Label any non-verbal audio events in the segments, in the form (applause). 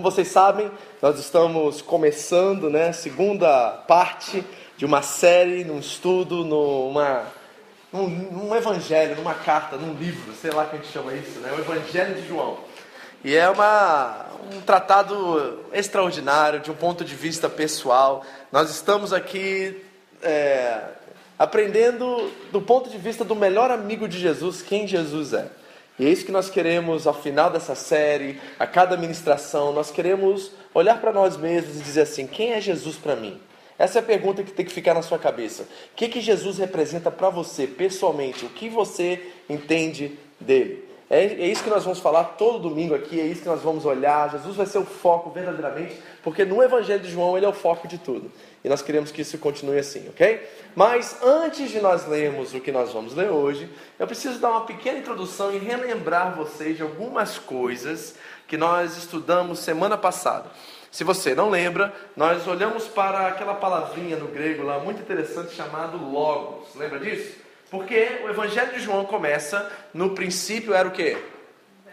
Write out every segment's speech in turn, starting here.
Como vocês sabem, nós estamos começando, né, segunda parte de uma série, num estudo, numa, num, num evangelho, numa carta, num livro, sei lá como a gente chama isso, né, o Evangelho de João. E é uma, um tratado extraordinário, de um ponto de vista pessoal. Nós estamos aqui é, aprendendo do ponto de vista do melhor amigo de Jesus, quem Jesus é. E é isso que nós queremos ao final dessa série, a cada ministração, nós queremos olhar para nós mesmos e dizer assim: quem é Jesus para mim? Essa é a pergunta que tem que ficar na sua cabeça. O que, que Jesus representa para você, pessoalmente? O que você entende dele? É, é isso que nós vamos falar todo domingo aqui, é isso que nós vamos olhar. Jesus vai ser o foco verdadeiramente, porque no Evangelho de João ele é o foco de tudo. E nós queremos que isso continue assim, ok? Mas antes de nós lermos o que nós vamos ler hoje, eu preciso dar uma pequena introdução e relembrar vocês de algumas coisas que nós estudamos semana passada. Se você não lembra, nós olhamos para aquela palavrinha no grego lá muito interessante chamado logos. Lembra disso? Porque o Evangelho de João começa, no princípio era o quê?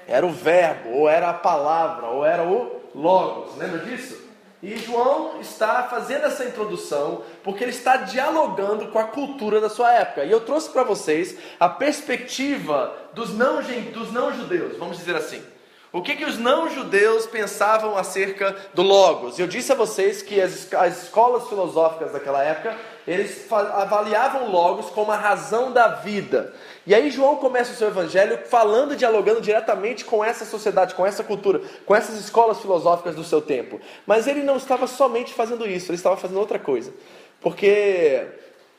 Era o verbo, ou era a palavra, ou era o logos. Lembra disso? E João está fazendo essa introdução porque ele está dialogando com a cultura da sua época. E eu trouxe para vocês a perspectiva dos não, dos não judeus, vamos dizer assim. O que, que os não-judeus pensavam acerca do Logos? Eu disse a vocês que as, as escolas filosóficas daquela época, eles avaliavam Logos como a razão da vida. E aí João começa o seu evangelho falando, dialogando diretamente com essa sociedade, com essa cultura, com essas escolas filosóficas do seu tempo. Mas ele não estava somente fazendo isso, ele estava fazendo outra coisa. Porque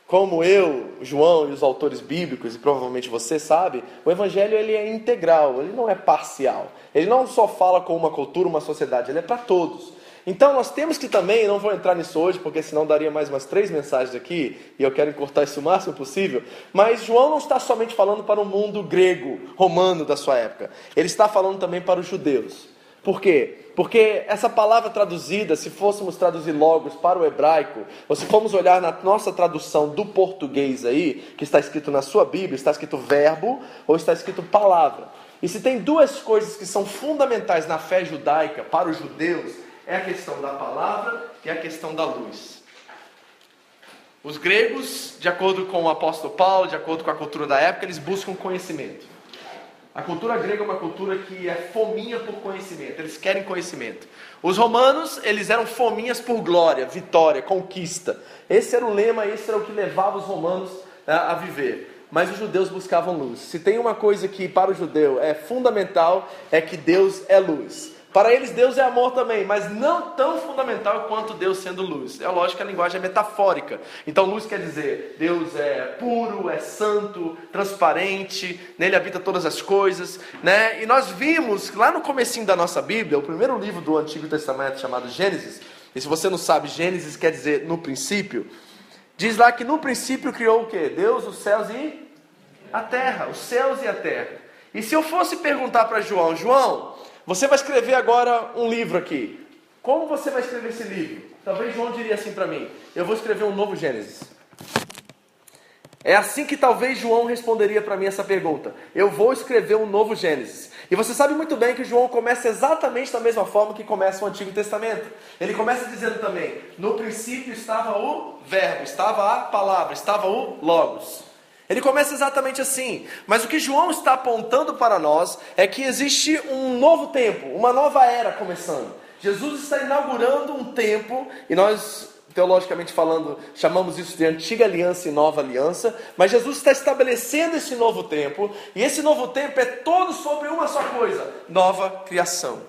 como eu, João e os autores bíblicos, e provavelmente você sabe, o evangelho ele é integral, ele não é parcial. Ele não só fala com uma cultura, uma sociedade, ele é para todos. Então nós temos que também, não vou entrar nisso hoje, porque senão daria mais umas três mensagens aqui, e eu quero encurtar isso o máximo possível, mas João não está somente falando para o mundo grego, romano da sua época, ele está falando também para os judeus. Por quê? Porque essa palavra traduzida, se fôssemos traduzir logos para o hebraico, ou se formos olhar na nossa tradução do português aí, que está escrito na sua Bíblia, está escrito verbo ou está escrito palavra. E se tem duas coisas que são fundamentais na fé judaica para os judeus, é a questão da palavra e a questão da luz. Os gregos, de acordo com o apóstolo Paulo, de acordo com a cultura da época, eles buscam conhecimento. A cultura grega é uma cultura que é fominha por conhecimento, eles querem conhecimento. Os romanos, eles eram fominhas por glória, vitória, conquista. Esse era o lema, esse era o que levava os romanos né, a viver. Mas os judeus buscavam luz. Se tem uma coisa que para o judeu é fundamental, é que Deus é luz. Para eles, Deus é amor também, mas não tão fundamental quanto Deus sendo luz. É lógico que a linguagem é metafórica. Então, luz quer dizer Deus é puro, é santo, transparente, nele habita todas as coisas. Né? E nós vimos lá no comecinho da nossa Bíblia, o primeiro livro do Antigo Testamento chamado Gênesis, e se você não sabe, Gênesis quer dizer no princípio, diz lá que no princípio criou o que? Deus, os céus e a terra, os céus e a terra. E se eu fosse perguntar para João, João, você vai escrever agora um livro aqui. Como você vai escrever esse livro? Talvez João diria assim para mim: Eu vou escrever um novo Gênesis. É assim que talvez João responderia para mim essa pergunta. Eu vou escrever um novo Gênesis. E você sabe muito bem que João começa exatamente da mesma forma que começa o Antigo Testamento. Ele começa dizendo também: No princípio estava o Verbo, estava a palavra, estava o Logos. Ele começa exatamente assim. Mas o que João está apontando para nós é que existe um novo tempo, uma nova era começando. Jesus está inaugurando um tempo, e nós, teologicamente falando, chamamos isso de antiga aliança e nova aliança, mas Jesus está estabelecendo esse novo tempo, e esse novo tempo é todo sobre uma só coisa: nova criação.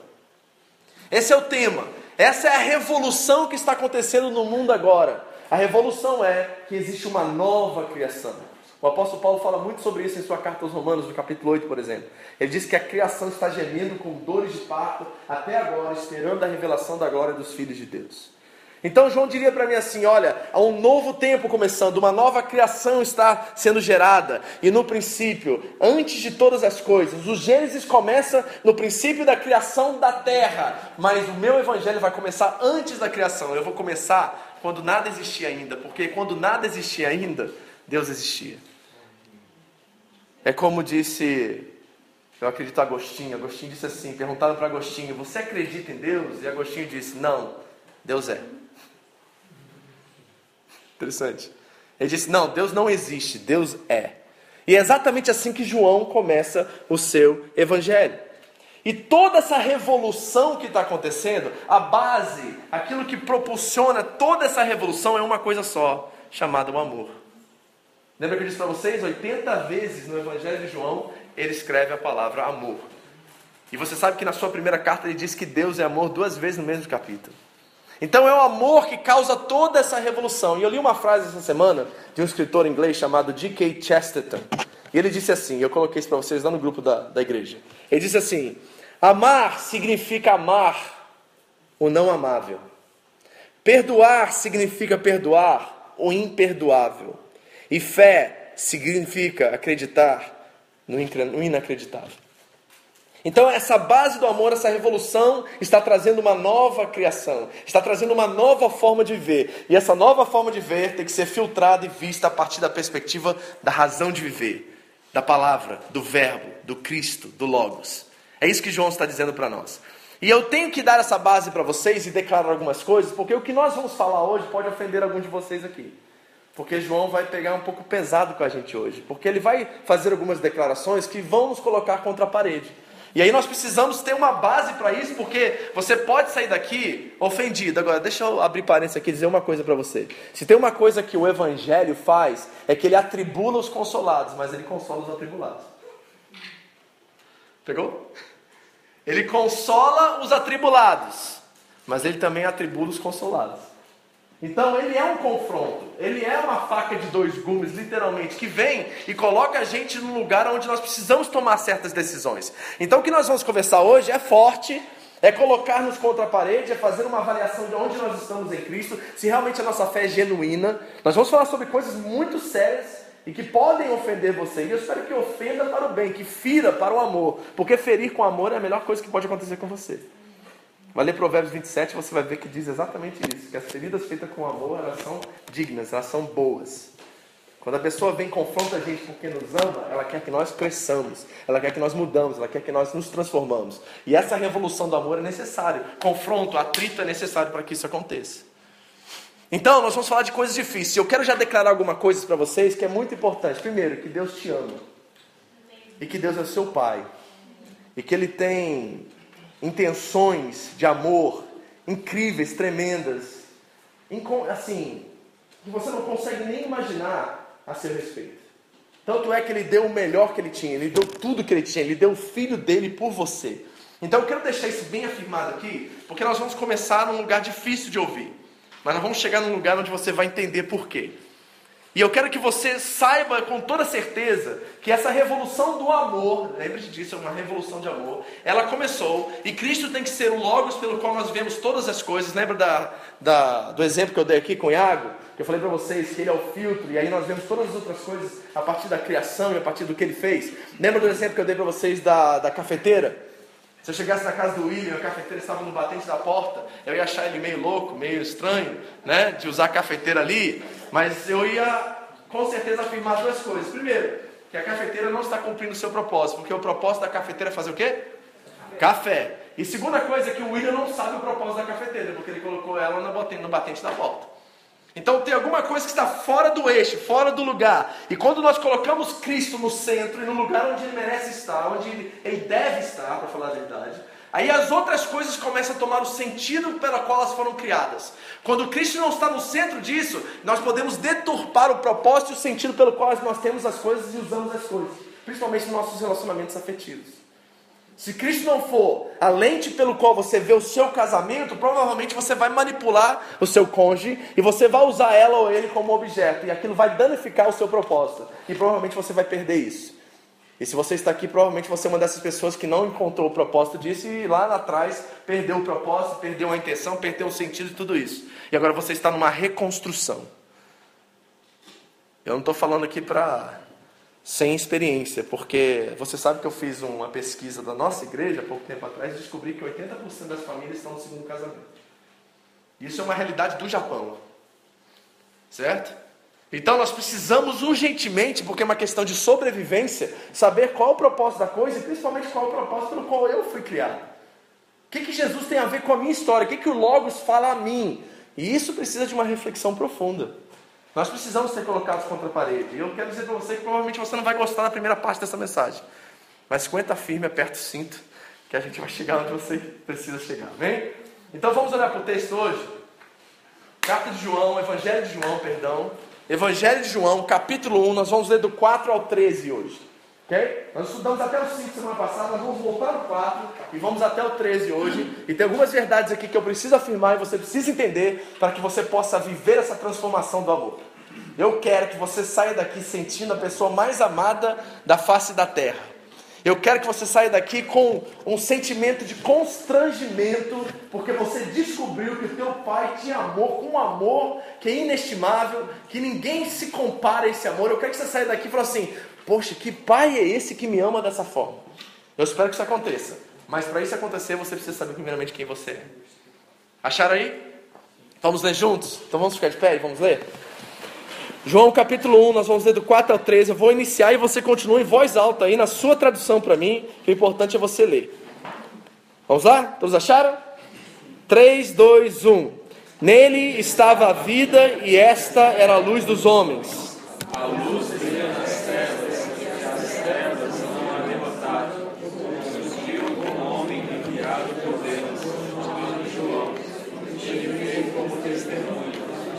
Esse é o tema, essa é a revolução que está acontecendo no mundo agora. A revolução é que existe uma nova criação. O apóstolo Paulo fala muito sobre isso em sua carta aos Romanos, no capítulo 8, por exemplo. Ele diz que a criação está gemendo com dores de parto até agora, esperando a revelação da glória dos filhos de Deus. Então João diria para mim assim: olha, há um novo tempo começando, uma nova criação está sendo gerada. E no princípio, antes de todas as coisas, o Gênesis começa no princípio da criação da terra, mas o meu evangelho vai começar antes da criação. Eu vou começar quando nada existia ainda, porque quando nada existia ainda, Deus existia. É como disse, eu acredito Agostinho. Agostinho disse assim: perguntaram para Agostinho, você acredita em Deus? E Agostinho disse: não, Deus é. Interessante. Ele disse: Não, Deus não existe, Deus é. E é exatamente assim que João começa o seu evangelho. E toda essa revolução que está acontecendo, a base, aquilo que propulsiona toda essa revolução é uma coisa só, chamada o amor. Lembra que eu disse para vocês? 80 vezes no Evangelho de João ele escreve a palavra amor. E você sabe que na sua primeira carta ele diz que Deus é amor duas vezes no mesmo capítulo. Então é o amor que causa toda essa revolução. E eu li uma frase essa semana de um escritor inglês chamado G.K. Chesterton. E ele disse assim: eu coloquei isso para vocês lá no grupo da, da igreja. Ele disse assim: Amar significa amar o não amável. Perdoar significa perdoar o imperdoável. E fé significa acreditar no inacreditável. Então, essa base do amor, essa revolução, está trazendo uma nova criação, está trazendo uma nova forma de ver. E essa nova forma de ver tem que ser filtrada e vista a partir da perspectiva da razão de viver, da palavra, do verbo, do Cristo, do Logos. É isso que João está dizendo para nós. E eu tenho que dar essa base para vocês e declarar algumas coisas, porque o que nós vamos falar hoje pode ofender algum de vocês aqui. Porque João vai pegar um pouco pesado com a gente hoje. Porque ele vai fazer algumas declarações que vão nos colocar contra a parede. E aí nós precisamos ter uma base para isso, porque você pode sair daqui ofendido. Agora, deixa eu abrir parênteses aqui e dizer uma coisa para você. Se tem uma coisa que o Evangelho faz, é que ele atribula os consolados, mas ele consola os atribulados. Pegou? Ele consola os atribulados, mas ele também atribula os consolados. Então ele é um confronto, ele é uma faca de dois gumes, literalmente, que vem e coloca a gente num lugar onde nós precisamos tomar certas decisões. Então o que nós vamos conversar hoje é forte, é colocar-nos contra a parede, é fazer uma avaliação de onde nós estamos em Cristo, se realmente a nossa fé é genuína. Nós vamos falar sobre coisas muito sérias e que podem ofender você. E eu espero que ofenda para o bem, que fira para o amor, porque ferir com amor é a melhor coisa que pode acontecer com você. Vai ler Provérbios 27, você vai ver que diz exatamente isso: que as feridas feitas com amor elas são dignas, elas são boas. Quando a pessoa vem e confronta a gente porque nos ama, ela quer que nós cresçamos, ela quer que nós mudamos, ela quer que nós nos transformamos. E essa revolução do amor é necessário. Confronto, atrito é necessário para que isso aconteça. Então, nós vamos falar de coisas difíceis. Eu quero já declarar alguma coisa para vocês que é muito importante. Primeiro, que Deus te ama. E que Deus é seu Pai. E que Ele tem intenções de amor incríveis, tremendas, assim, que você não consegue nem imaginar a seu respeito. Tanto é que ele deu o melhor que ele tinha, ele deu tudo que ele tinha, ele deu o filho dele por você. Então eu quero deixar isso bem afirmado aqui, porque nós vamos começar num lugar difícil de ouvir, mas nós vamos chegar num lugar onde você vai entender por quê. E eu quero que você saiba com toda certeza que essa revolução do amor, lembre-se disso, é uma revolução de amor, ela começou e Cristo tem que ser o Logos pelo qual nós vemos todas as coisas. Lembra da, da, do exemplo que eu dei aqui com Iago? Que eu falei para vocês que ele é o filtro e aí nós vemos todas as outras coisas a partir da criação e a partir do que ele fez. Lembra do exemplo que eu dei para vocês da, da cafeteira? Se eu chegasse na casa do William, a cafeteira estava no batente da porta, eu ia achar ele meio louco, meio estranho, né, de usar a cafeteira ali. Mas eu ia com certeza afirmar duas coisas. Primeiro, que a cafeteira não está cumprindo o seu propósito, porque o propósito da cafeteira é fazer o quê? Café. E segunda coisa é que o William não sabe o propósito da cafeteira, porque ele colocou ela no batente, no batente da porta. Então tem alguma coisa que está fora do eixo, fora do lugar. E quando nós colocamos Cristo no centro e no lugar onde ele merece estar, onde ele deve estar, para falar a verdade, Aí as outras coisas começam a tomar o sentido pela qual elas foram criadas. Quando Cristo não está no centro disso, nós podemos deturpar o propósito e o sentido pelo qual nós temos as coisas e usamos as coisas, principalmente nos nossos relacionamentos afetivos. Se Cristo não for a lente pelo qual você vê o seu casamento, provavelmente você vai manipular o seu cônjuge e você vai usar ela ou ele como objeto, e aquilo vai danificar o seu propósito, e provavelmente você vai perder isso. E se você está aqui, provavelmente você é uma dessas pessoas que não encontrou o propósito disso e lá atrás perdeu o propósito, perdeu a intenção, perdeu o sentido de tudo isso. E agora você está numa reconstrução. Eu não estou falando aqui para sem experiência, porque você sabe que eu fiz uma pesquisa da nossa igreja há pouco tempo atrás e descobri que 80% das famílias estão no segundo casamento. Isso é uma realidade do Japão. Certo? Então nós precisamos urgentemente, porque é uma questão de sobrevivência, saber qual o propósito da coisa e principalmente qual o propósito pelo qual eu fui criado. O que, que Jesus tem a ver com a minha história? O que, que o Logos fala a mim? E isso precisa de uma reflexão profunda. Nós precisamos ser colocados contra a parede. E eu quero dizer para você que provavelmente você não vai gostar da primeira parte dessa mensagem. Mas aguenta firme, aperta o cinto, que a gente vai chegar onde você precisa chegar. Amém? Então vamos olhar para o texto hoje. Carta de João, Evangelho de João, perdão. Evangelho de João, capítulo 1, nós vamos ler do 4 ao 13 hoje. Ok? Nós estudamos até o 5 semana passada, nós vamos voltar no 4 e vamos até o 13 hoje. E tem algumas verdades aqui que eu preciso afirmar e você precisa entender para que você possa viver essa transformação do amor. Eu quero que você saia daqui sentindo a pessoa mais amada da face da terra. Eu quero que você saia daqui com um sentimento de constrangimento, porque você descobriu que o teu pai amor, com um amor que é inestimável, que ninguém se compara a esse amor. Eu quero que você saia daqui e fale assim: Poxa, que pai é esse que me ama dessa forma? Eu espero que isso aconteça. Mas para isso acontecer, você precisa saber primeiramente quem você é. Acharam aí? Vamos ler juntos? Então vamos ficar de pé e vamos ler? João capítulo 1, nós vamos ler do 4 ao 13. Eu vou iniciar e você continua em voz alta aí na sua tradução para mim, que o importante é você ler. Vamos lá? Todos acharam? 3, 2, 1. Nele estava a vida e esta era a luz dos homens. A luz brilha nas trevas e as trevas não a derrotaram. Surgiu como homem enviado por Deus, chamado João. Ele veio como testemunho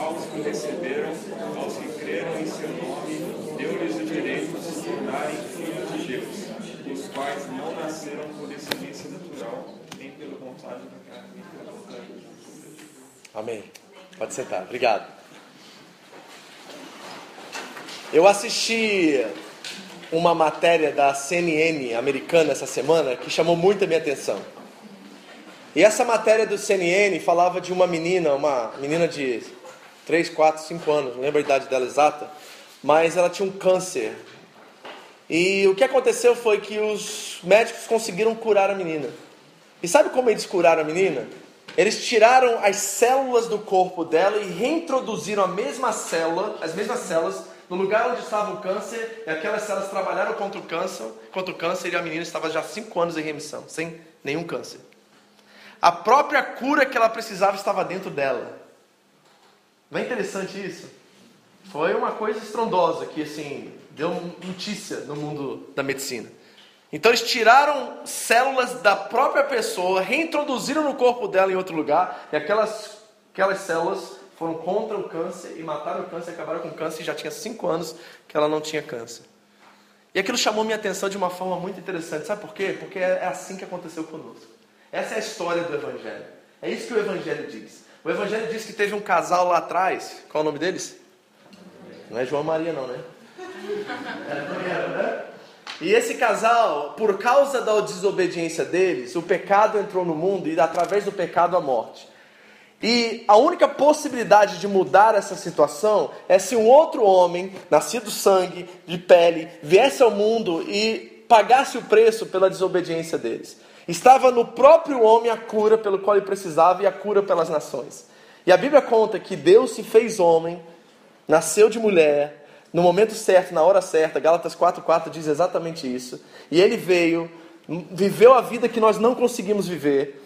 aos que receberam, aos que creram em seu nome, deu-lhes o direito de se tornarem filhos de Deus, os quais não nasceram por descendência natural, nem pela vontade da carne, nem pela vontade Amém. Pode sentar. Obrigado. Eu assisti uma matéria da CNN americana essa semana que chamou muito a minha atenção. E essa matéria do CNN falava de uma menina, uma menina de 3, 4, 5 anos, não lembro a idade dela exata, mas ela tinha um câncer. E o que aconteceu foi que os médicos conseguiram curar a menina. E sabe como eles curaram a menina? Eles tiraram as células do corpo dela e reintroduziram a mesma célula, as mesmas células, no lugar onde estava o câncer, e aquelas células trabalharam contra o câncer, contra o câncer e a menina estava já 5 anos em remissão, sem nenhum câncer. A própria cura que ela precisava estava dentro dela. Não é interessante isso? Foi uma coisa estrondosa que assim deu notícia no mundo da medicina. Então eles tiraram células da própria pessoa, reintroduziram no corpo dela em outro lugar, e aquelas, aquelas células foram contra o câncer e mataram o câncer, acabaram com o câncer e já tinha cinco anos que ela não tinha câncer. E aquilo chamou minha atenção de uma forma muito interessante. Sabe por quê? Porque é assim que aconteceu conosco. Essa é a história do Evangelho. É isso que o Evangelho diz. O Evangelho diz que teve um casal lá atrás. Qual o nome deles? Não é João Maria, não, né? E esse casal, por causa da desobediência deles, o pecado entrou no mundo e através do pecado a morte. E a única possibilidade de mudar essa situação é se um outro homem, nascido sangue, de pele, viesse ao mundo e pagasse o preço pela desobediência deles. Estava no próprio homem a cura pelo qual ele precisava e a cura pelas nações. E a Bíblia conta que Deus se fez homem, nasceu de mulher, no momento certo, na hora certa. Gálatas 4:4 diz exatamente isso. E ele veio viveu a vida que nós não conseguimos viver,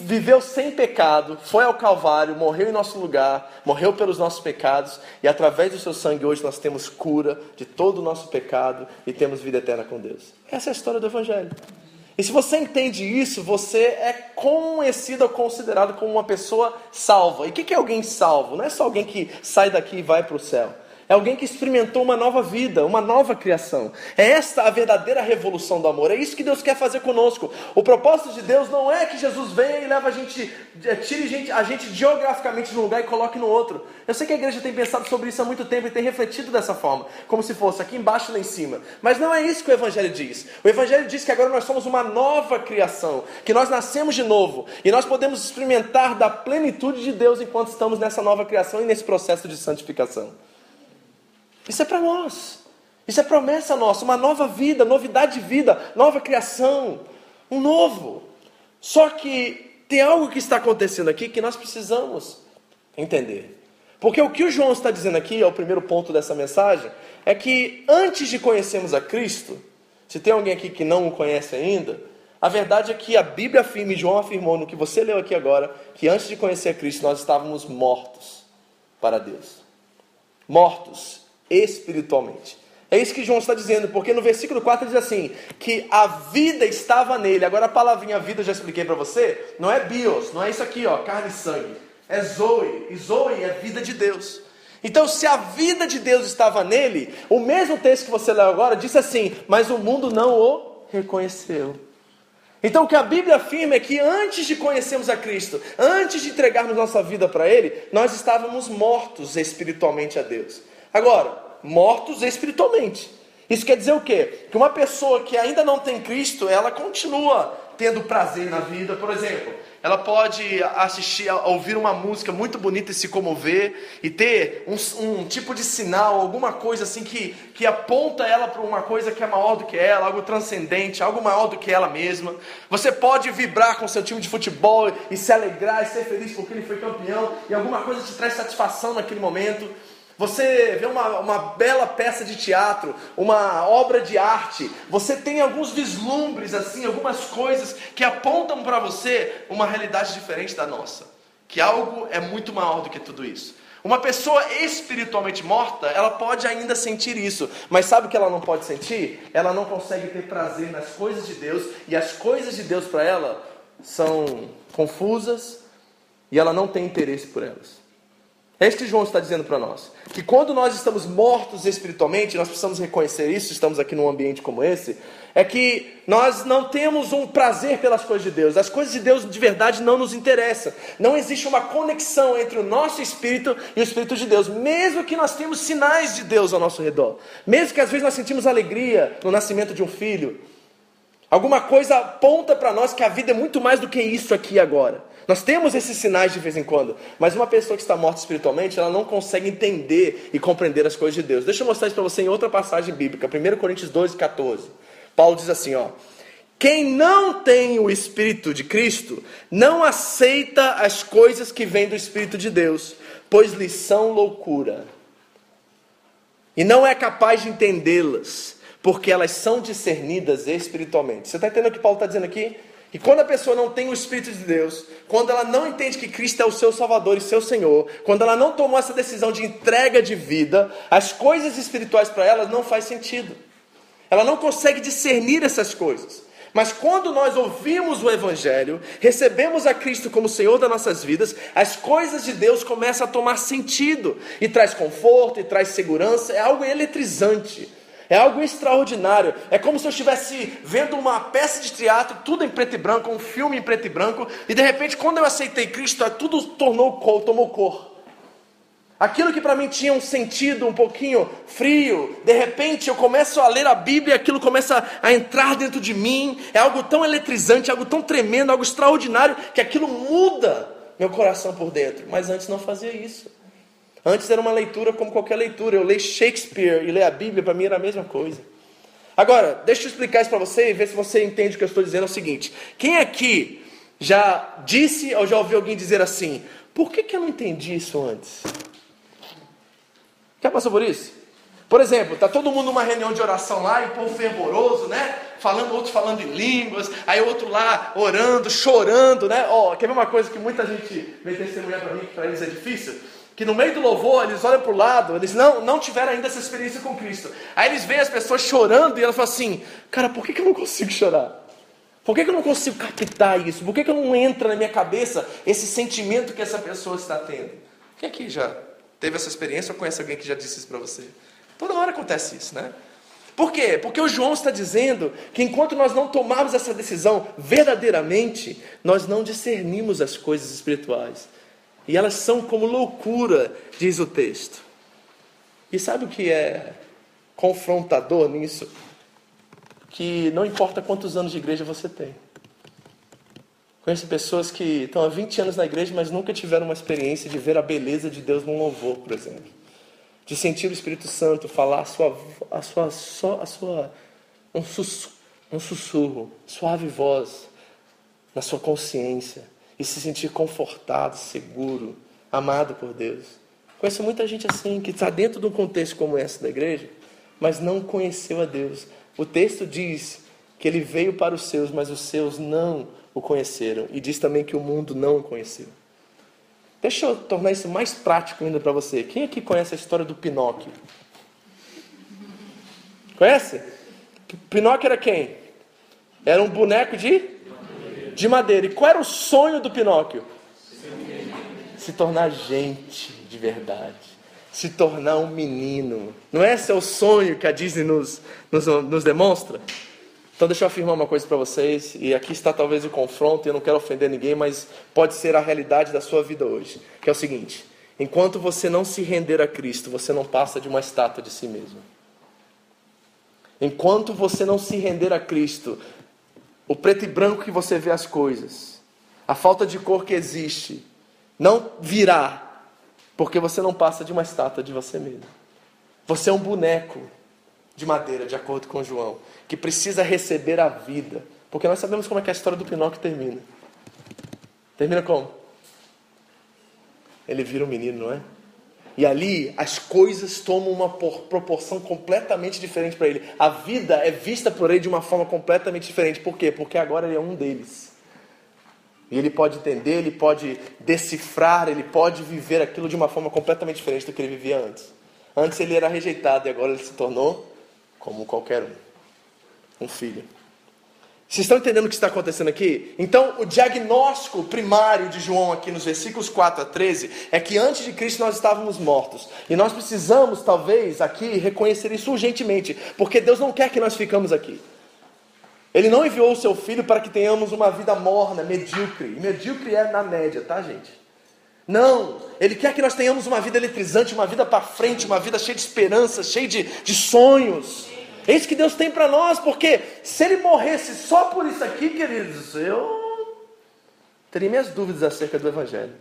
viveu sem pecado, foi ao Calvário, morreu em nosso lugar, morreu pelos nossos pecados, e através do seu sangue hoje nós temos cura de todo o nosso pecado e temos vida eterna com Deus. Essa é a história do Evangelho. E se você entende isso, você é conhecido ou considerado como uma pessoa salva. E o que é alguém salvo? Não é só alguém que sai daqui e vai para o céu. É alguém que experimentou uma nova vida, uma nova criação. É esta a verdadeira revolução do amor. É isso que Deus quer fazer conosco. O propósito de Deus não é que Jesus venha e leve a gente, é, tire a gente geograficamente de um lugar e coloque no outro. Eu sei que a igreja tem pensado sobre isso há muito tempo e tem refletido dessa forma, como se fosse aqui embaixo e lá em cima. Mas não é isso que o Evangelho diz. O Evangelho diz que agora nós somos uma nova criação, que nós nascemos de novo e nós podemos experimentar da plenitude de Deus enquanto estamos nessa nova criação e nesse processo de santificação. Isso é para nós. Isso é promessa nossa, uma nova vida, novidade de vida, nova criação, um novo. Só que tem algo que está acontecendo aqui que nós precisamos entender. Porque o que o João está dizendo aqui, é o primeiro ponto dessa mensagem, é que antes de conhecermos a Cristo, se tem alguém aqui que não o conhece ainda, a verdade é que a Bíblia afirma, e João afirmou no que você leu aqui agora, que antes de conhecer a Cristo nós estávamos mortos para Deus. Mortos espiritualmente. É isso que João está dizendo, porque no versículo 4 diz assim: que a vida estava nele. Agora a palavrinha vida eu já expliquei para você, não é bios, não é isso aqui, ó, carne e sangue. É zoe, e zoe é vida de Deus. Então, se a vida de Deus estava nele, o mesmo texto que você leu agora disse assim: mas o mundo não o reconheceu. Então, o que a Bíblia afirma é que antes de conhecermos a Cristo, antes de entregarmos nossa vida para Ele, nós estávamos mortos espiritualmente a Deus. Agora, mortos espiritualmente. Isso quer dizer o quê? Que uma pessoa que ainda não tem Cristo, ela continua tendo prazer na vida. Por exemplo, ela pode assistir, ouvir uma música muito bonita e se comover e ter um, um tipo de sinal, alguma coisa assim que, que aponta ela para uma coisa que é maior do que ela, algo transcendente, algo maior do que ela mesma. Você pode vibrar com seu time de futebol e se alegrar e ser feliz porque ele foi campeão e alguma coisa te traz satisfação naquele momento. Você vê uma, uma bela peça de teatro, uma obra de arte, você tem alguns vislumbres, assim, algumas coisas que apontam para você uma realidade diferente da nossa. Que algo é muito maior do que tudo isso. Uma pessoa espiritualmente morta, ela pode ainda sentir isso, mas sabe o que ela não pode sentir? Ela não consegue ter prazer nas coisas de Deus, e as coisas de Deus para ela são confusas, e ela não tem interesse por elas. É isso que João está dizendo para nós. Que quando nós estamos mortos espiritualmente, nós precisamos reconhecer isso, estamos aqui num ambiente como esse, é que nós não temos um prazer pelas coisas de Deus. As coisas de Deus de verdade não nos interessam. Não existe uma conexão entre o nosso espírito e o espírito de Deus, mesmo que nós tenhamos sinais de Deus ao nosso redor. Mesmo que às vezes nós sentimos alegria no nascimento de um filho. Alguma coisa aponta para nós que a vida é muito mais do que isso aqui agora. Nós temos esses sinais de vez em quando, mas uma pessoa que está morta espiritualmente, ela não consegue entender e compreender as coisas de Deus. Deixa eu mostrar isso para você em outra passagem bíblica, 1 Coríntios 12, 14. Paulo diz assim: ó, quem não tem o Espírito de Cristo, não aceita as coisas que vêm do Espírito de Deus, pois lhes são loucura, e não é capaz de entendê-las, porque elas são discernidas espiritualmente. Você está entendendo o que Paulo está dizendo aqui? E quando a pessoa não tem o Espírito de Deus, quando ela não entende que Cristo é o seu Salvador e seu Senhor, quando ela não tomou essa decisão de entrega de vida, as coisas espirituais para ela não faz sentido. Ela não consegue discernir essas coisas. Mas quando nós ouvimos o Evangelho, recebemos a Cristo como Senhor das nossas vidas, as coisas de Deus começam a tomar sentido e traz conforto e traz segurança, é algo eletrizante. É algo extraordinário. É como se eu estivesse vendo uma peça de teatro, tudo em preto e branco, um filme em preto e branco, e de repente, quando eu aceitei Cristo, tudo tornou cor, tomou cor. Aquilo que para mim tinha um sentido um pouquinho frio, de repente eu começo a ler a Bíblia e aquilo começa a entrar dentro de mim. É algo tão eletrizante, algo tão tremendo, algo extraordinário, que aquilo muda meu coração por dentro. Mas antes não fazia isso. Antes era uma leitura como qualquer leitura. Eu leio Shakespeare e ler a Bíblia, para mim era a mesma coisa. Agora, deixa eu explicar isso para você e ver se você entende o que eu estou dizendo. É o seguinte: quem aqui já disse ou já ouviu alguém dizer assim: por que, que eu não entendi isso antes? Já passou por isso? Por exemplo, tá todo mundo numa reunião de oração lá, e o povo fervoroso, né? Falando, outros falando em línguas, aí outro lá orando, chorando, né? Ó, quer ver uma coisa que muita gente vem testemunhar para mim, que para eles é difícil? Que no meio do louvor, eles olham para o lado, eles não, não tiveram ainda essa experiência com Cristo. Aí eles veem as pessoas chorando e elas falam assim: Cara, por que, que eu não consigo chorar? Por que, que eu não consigo captar isso? Por que, que eu não entra na minha cabeça esse sentimento que essa pessoa está tendo? Quem aqui já teve essa experiência ou conhece alguém que já disse isso para você? Toda hora acontece isso, né? Por quê? Porque o João está dizendo que enquanto nós não tomarmos essa decisão verdadeiramente, nós não discernimos as coisas espirituais. E elas são como loucura, diz o texto. E sabe o que é confrontador nisso? Que não importa quantos anos de igreja você tem. Conheço pessoas que estão há 20 anos na igreja, mas nunca tiveram uma experiência de ver a beleza de Deus num louvor, por exemplo de sentir o Espírito Santo falar a sua, a sua, a sua um, sussurro, um sussurro, suave voz na sua consciência e se sentir confortado, seguro, amado por Deus. Conheço muita gente assim que está dentro de um contexto como esse da igreja, mas não conheceu a Deus. O texto diz que ele veio para os seus, mas os seus não o conheceram. E diz também que o mundo não o conheceu. Deixa eu tornar isso mais prático ainda para você. Quem aqui conhece a história do Pinóquio? Conhece? Pinóquio era quem? Era um boneco de? De madeira. E qual era o sonho do Pinóquio? Se tornar gente de verdade. Se tornar um menino. Não é esse é o sonho que a Disney nos, nos, nos demonstra? Então deixa eu afirmar uma coisa para vocês, e aqui está talvez o confronto, e eu não quero ofender ninguém, mas pode ser a realidade da sua vida hoje, que é o seguinte: enquanto você não se render a Cristo, você não passa de uma estátua de si mesmo. Enquanto você não se render a Cristo, o preto e branco que você vê as coisas, a falta de cor que existe, não virá, porque você não passa de uma estátua de você mesmo. Você é um boneco de madeira, de acordo com João, que precisa receber a vida. Porque nós sabemos como é que a história do Pinóquio termina. Termina como? Ele vira um menino, não é? E ali as coisas tomam uma proporção completamente diferente para ele. A vida é vista por ele de uma forma completamente diferente. Por quê? Porque agora ele é um deles. E ele pode entender, ele pode decifrar, ele pode viver aquilo de uma forma completamente diferente do que ele vivia antes. Antes ele era rejeitado e agora ele se tornou como qualquer um. Um filho. Vocês estão entendendo o que está acontecendo aqui? Então, o diagnóstico primário de João, aqui nos versículos 4 a 13, é que antes de Cristo nós estávamos mortos. E nós precisamos, talvez, aqui reconhecer isso urgentemente, porque Deus não quer que nós ficamos aqui. Ele não enviou o seu filho para que tenhamos uma vida morna, medíocre. E medíocre é na média, tá, gente? Não, Ele quer que nós tenhamos uma vida eletrizante, uma vida para frente, uma vida cheia de esperança, cheia de, de sonhos. É isso que Deus tem para nós, porque se Ele morresse só por isso aqui, queridos, eu teria minhas dúvidas acerca do Evangelho.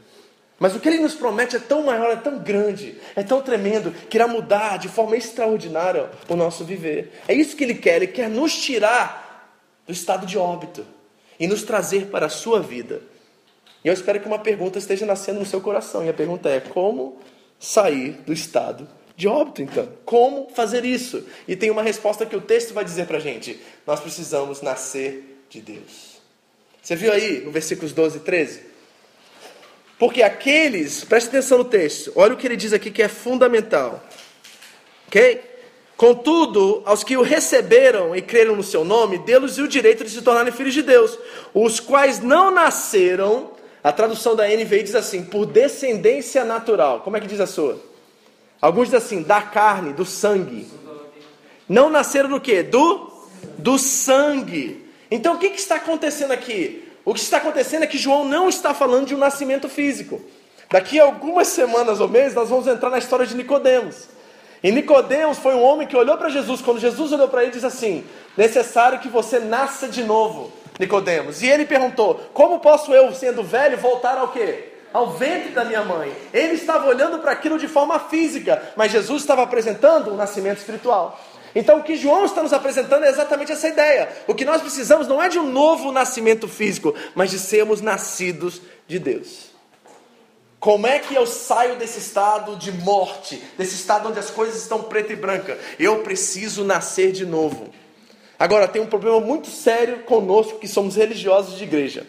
Mas o que Ele nos promete é tão maior, é tão grande, é tão tremendo, que irá mudar de forma extraordinária o nosso viver. É isso que Ele quer, Ele quer nos tirar do estado de óbito e nos trazer para a sua vida. E eu espero que uma pergunta esteja nascendo no seu coração. E a pergunta é: como sair do estado de óbito, então? Como fazer isso? E tem uma resposta que o texto vai dizer para a gente: nós precisamos nascer de Deus. Você viu aí no versículos 12 e 13? Porque aqueles, preste atenção no texto, olha o que ele diz aqui que é fundamental. Ok? Contudo, aos que o receberam e creram no seu nome, deu-lhes o direito de se tornarem filhos de Deus, os quais não nasceram a tradução da NVI diz assim: por descendência natural. Como é que diz a sua? Alguns dizem assim: da carne, do sangue. Não nasceram do que? Do, do sangue. Então o que, que está acontecendo aqui? O que está acontecendo é que João não está falando de um nascimento físico. Daqui a algumas semanas ou meses nós vamos entrar na história de Nicodemos. E Nicodemos foi um homem que olhou para Jesus, quando Jesus olhou para ele, disse assim: necessário que você nasça de novo. Nicodemos. E ele perguntou: Como posso eu, sendo velho, voltar ao quê? Ao ventre da minha mãe. Ele estava olhando para aquilo de forma física, mas Jesus estava apresentando um nascimento espiritual. Então o que João está nos apresentando é exatamente essa ideia. O que nós precisamos não é de um novo nascimento físico, mas de sermos nascidos de Deus. Como é que eu saio desse estado de morte, desse estado onde as coisas estão preta e branca? Eu preciso nascer de novo. Agora, tem um problema muito sério conosco que somos religiosos de igreja.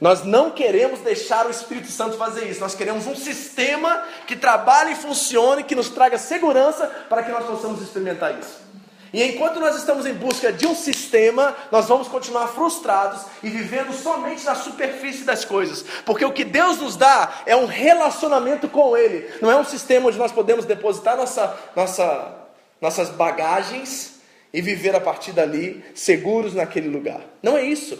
Nós não queremos deixar o Espírito Santo fazer isso. Nós queremos um sistema que trabalhe e funcione, que nos traga segurança para que nós possamos experimentar isso. E enquanto nós estamos em busca de um sistema, nós vamos continuar frustrados e vivendo somente na superfície das coisas, porque o que Deus nos dá é um relacionamento com Ele, não é um sistema onde nós podemos depositar nossa, nossa, nossas bagagens e viver a partir dali seguros naquele lugar. Não é isso.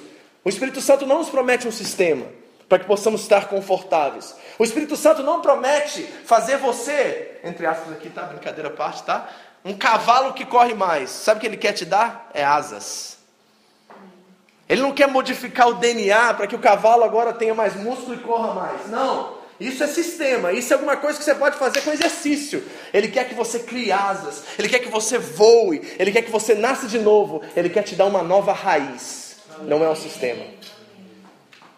O Espírito Santo não nos promete um sistema para que possamos estar confortáveis. O Espírito Santo não promete fazer você, entre aspas aqui, tá? Brincadeira à parte, tá? Um cavalo que corre mais, sabe o que ele quer te dar? É asas. Ele não quer modificar o DNA para que o cavalo agora tenha mais músculo e corra mais. Não. Isso é sistema, isso é alguma coisa que você pode fazer com exercício. Ele quer que você crie asas, ele quer que você voe, ele quer que você nasça de novo, ele quer te dar uma nova raiz. Não é um sistema.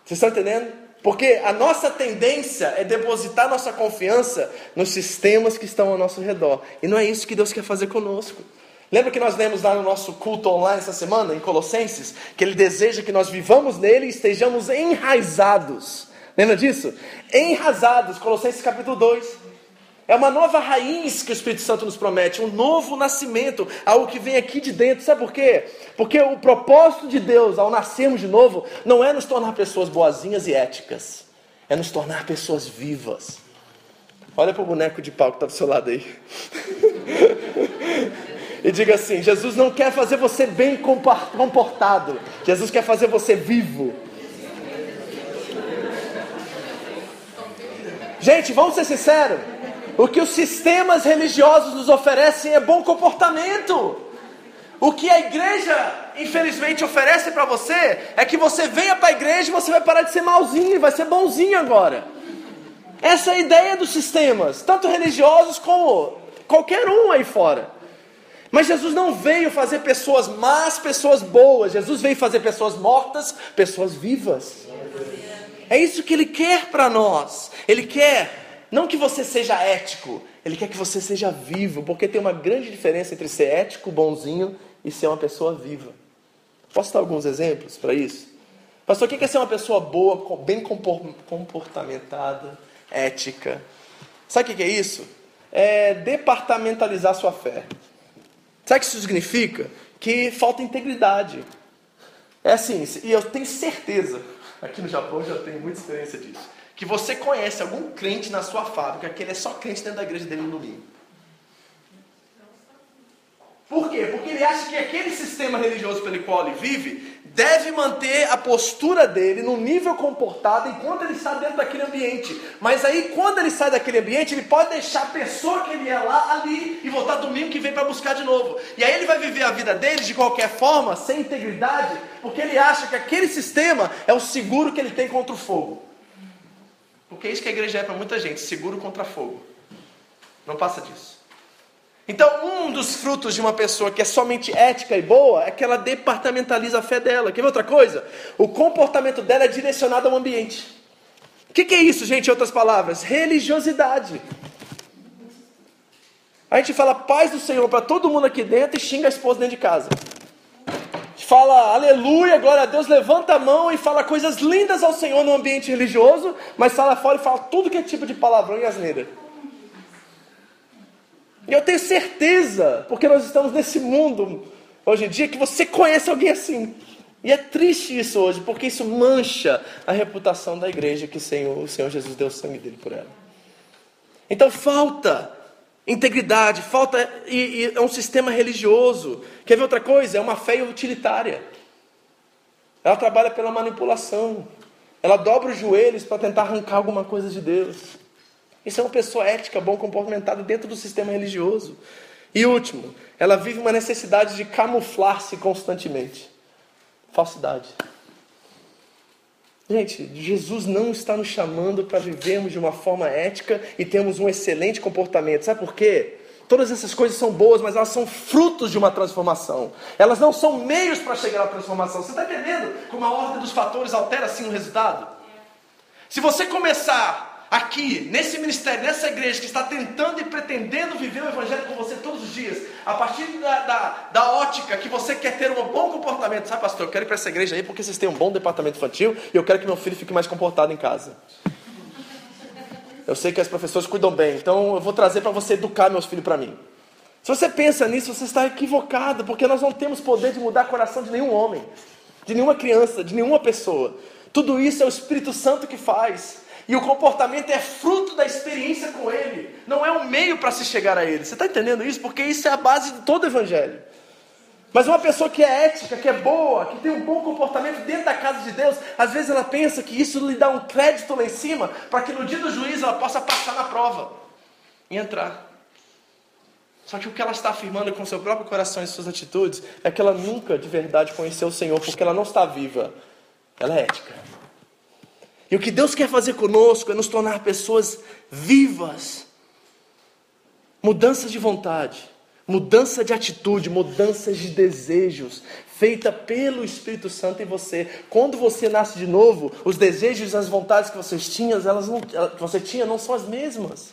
Vocês estão entendendo? Porque a nossa tendência é depositar nossa confiança nos sistemas que estão ao nosso redor. E não é isso que Deus quer fazer conosco. Lembra que nós lemos lá no nosso culto online essa semana, em Colossenses, que Ele deseja que nós vivamos nele e estejamos enraizados. Lembra disso? Enraizados, Colossenses capítulo 2. É uma nova raiz que o Espírito Santo nos promete, um novo nascimento, algo que vem aqui de dentro. Sabe por quê? Porque o propósito de Deus ao nascermos de novo não é nos tornar pessoas boazinhas e éticas, é nos tornar pessoas vivas. Olha para o boneco de pau que está do seu lado aí. (laughs) e diga assim: Jesus não quer fazer você bem comportado, Jesus quer fazer você vivo. Gente, vamos ser sinceros. O que os sistemas religiosos nos oferecem é bom comportamento. O que a igreja, infelizmente, oferece para você é que você venha para a igreja e você vai parar de ser malzinho, vai ser bonzinho agora. Essa é a ideia dos sistemas, tanto religiosos como qualquer um aí fora. Mas Jesus não veio fazer pessoas más, pessoas boas. Jesus veio fazer pessoas mortas, pessoas vivas. É isso que ele quer para nós. Ele quer não que você seja ético, ele quer que você seja vivo, porque tem uma grande diferença entre ser ético, bonzinho e ser uma pessoa viva. Posso dar alguns exemplos para isso? Pastor, o que é ser uma pessoa boa, bem comportamentada, ética? Sabe o que é isso? É departamentalizar sua fé. Sabe o que isso significa? Que falta integridade. É assim, e eu tenho certeza, aqui no Japão já tenho muita experiência disso que você conhece algum crente na sua fábrica que ele é só crente dentro da igreja dele no domingo. Por quê? Porque ele acha que aquele sistema religioso pelo qual ele vive deve manter a postura dele no nível comportado enquanto ele está dentro daquele ambiente. Mas aí, quando ele sai daquele ambiente, ele pode deixar a pessoa que ele é lá ali e voltar domingo que vem para buscar de novo. E aí ele vai viver a vida dele de qualquer forma, sem integridade, porque ele acha que aquele sistema é o seguro que ele tem contra o fogo. Porque é isso que a igreja é para muita gente, seguro contra fogo. Não passa disso. Então, um dos frutos de uma pessoa que é somente ética e boa é que ela departamentaliza a fé dela. Quer ver outra coisa? O comportamento dela é direcionado ao ambiente. O que, que, é isso, gente? Em outras palavras, religiosidade. A gente fala paz do Senhor para todo mundo aqui dentro e xinga a esposa dentro de casa fala aleluia, glória a Deus, levanta a mão e fala coisas lindas ao Senhor no ambiente religioso, mas sai lá fora e fala tudo que é tipo de palavrão e asneira. E eu tenho certeza, porque nós estamos nesse mundo hoje em dia, que você conhece alguém assim. E é triste isso hoje, porque isso mancha a reputação da igreja que o Senhor, o Senhor Jesus deu o sangue dele por ela. Então falta integridade, falta e, e é um sistema religioso. Quer ver outra coisa? É uma fé utilitária. Ela trabalha pela manipulação. Ela dobra os joelhos para tentar arrancar alguma coisa de Deus. Isso é uma pessoa ética, bom comportada dentro do sistema religioso. E último, ela vive uma necessidade de camuflar-se constantemente. Falsidade. Gente, Jesus não está nos chamando para vivermos de uma forma ética e termos um excelente comportamento. Sabe por quê? Todas essas coisas são boas, mas elas são frutos de uma transformação. Elas não são meios para chegar à transformação. Você está entendendo como a ordem dos fatores altera assim o resultado? Se você começar aqui, nesse ministério, nessa igreja que está tentando e pretendendo viver o Evangelho com você todos os dias, a partir da, da, da ótica que você quer ter um bom comportamento, sabe, pastor? Eu quero ir para essa igreja aí porque vocês têm um bom departamento infantil e eu quero que meu filho fique mais comportado em casa. Eu sei que as professoras cuidam bem, então eu vou trazer para você educar meus filhos para mim. Se você pensa nisso, você está equivocado, porque nós não temos poder de mudar o coração de nenhum homem, de nenhuma criança, de nenhuma pessoa. Tudo isso é o Espírito Santo que faz. E o comportamento é fruto da experiência com Ele, não é um meio para se chegar a Ele. Você está entendendo isso? Porque isso é a base de todo o Evangelho. Mas uma pessoa que é ética, que é boa, que tem um bom comportamento dentro da casa de Deus, às vezes ela pensa que isso lhe dá um crédito lá em cima, para que no dia do juízo ela possa passar na prova e entrar. Só que o que ela está afirmando com seu próprio coração e suas atitudes é que ela nunca de verdade conheceu o Senhor, porque ela não está viva, ela é ética. E o que Deus quer fazer conosco é nos tornar pessoas vivas. Mudança de vontade, mudança de atitude, mudança de desejos, feita pelo Espírito Santo em você. Quando você nasce de novo, os desejos e as vontades que você tinha, elas não, que você tinha não são as mesmas.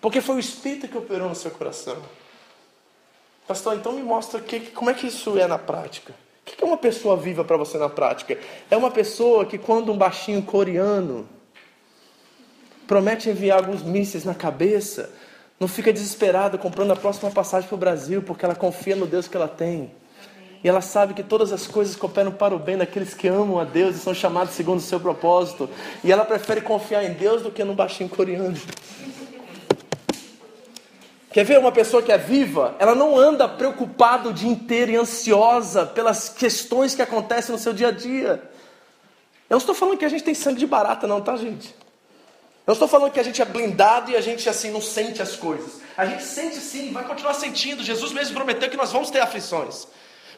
Porque foi o Espírito que operou no seu coração. Pastor, então me mostra que, como é que isso é na prática. O que é uma pessoa viva para você na prática? É uma pessoa que, quando um baixinho coreano promete enviar alguns mísseis na cabeça, não fica desesperada comprando a próxima passagem para o Brasil, porque ela confia no Deus que ela tem. E ela sabe que todas as coisas cooperam para o bem daqueles que amam a Deus e são chamados segundo o seu propósito. E ela prefere confiar em Deus do que num baixinho coreano. Quer ver uma pessoa que é viva? Ela não anda preocupada o dia inteiro e ansiosa pelas questões que acontecem no seu dia a dia. Eu não estou falando que a gente tem sangue de barata, não, tá, gente? Eu estou falando que a gente é blindado e a gente assim não sente as coisas. A gente sente sim, vai continuar sentindo. Jesus mesmo prometeu que nós vamos ter aflições.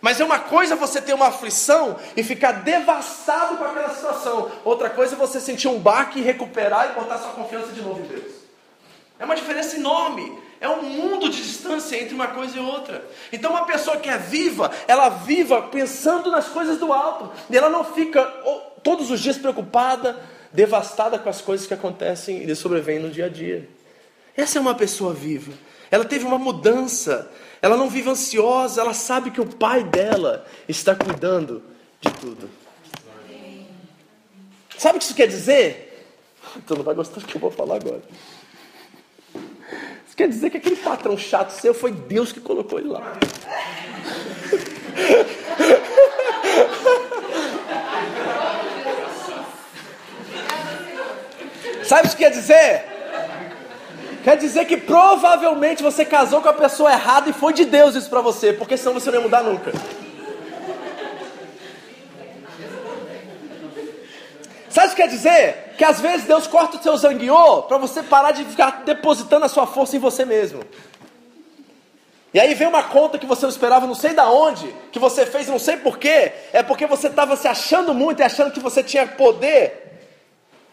Mas é uma coisa você ter uma aflição e ficar devastado com aquela situação. Outra coisa é você sentir um baque e recuperar e botar sua confiança de novo em Deus. É uma diferença enorme. É um mundo de distância entre uma coisa e outra. Então, uma pessoa que é viva, ela viva pensando nas coisas do alto. E ela não fica todos os dias preocupada, devastada com as coisas que acontecem e lhe sobrevêm no dia a dia. Essa é uma pessoa viva. Ela teve uma mudança. Ela não vive ansiosa. Ela sabe que o pai dela está cuidando de tudo. Sabe o que isso quer dizer? (laughs) Tu não vai gostar do que eu vou falar agora. Quer dizer que aquele patrão chato seu foi Deus que colocou ele lá. (laughs) Sabe o que quer dizer? Quer dizer que provavelmente você casou com a pessoa errada e foi de Deus isso para você, porque senão você não ia mudar nunca. Sabe o que quer dizer? Que às vezes Deus corta o seu zangueô para você parar de ficar depositando a sua força em você mesmo. E aí vem uma conta que você não esperava, não sei da onde, que você fez, não sei porquê. É porque você estava se achando muito e achando que você tinha poder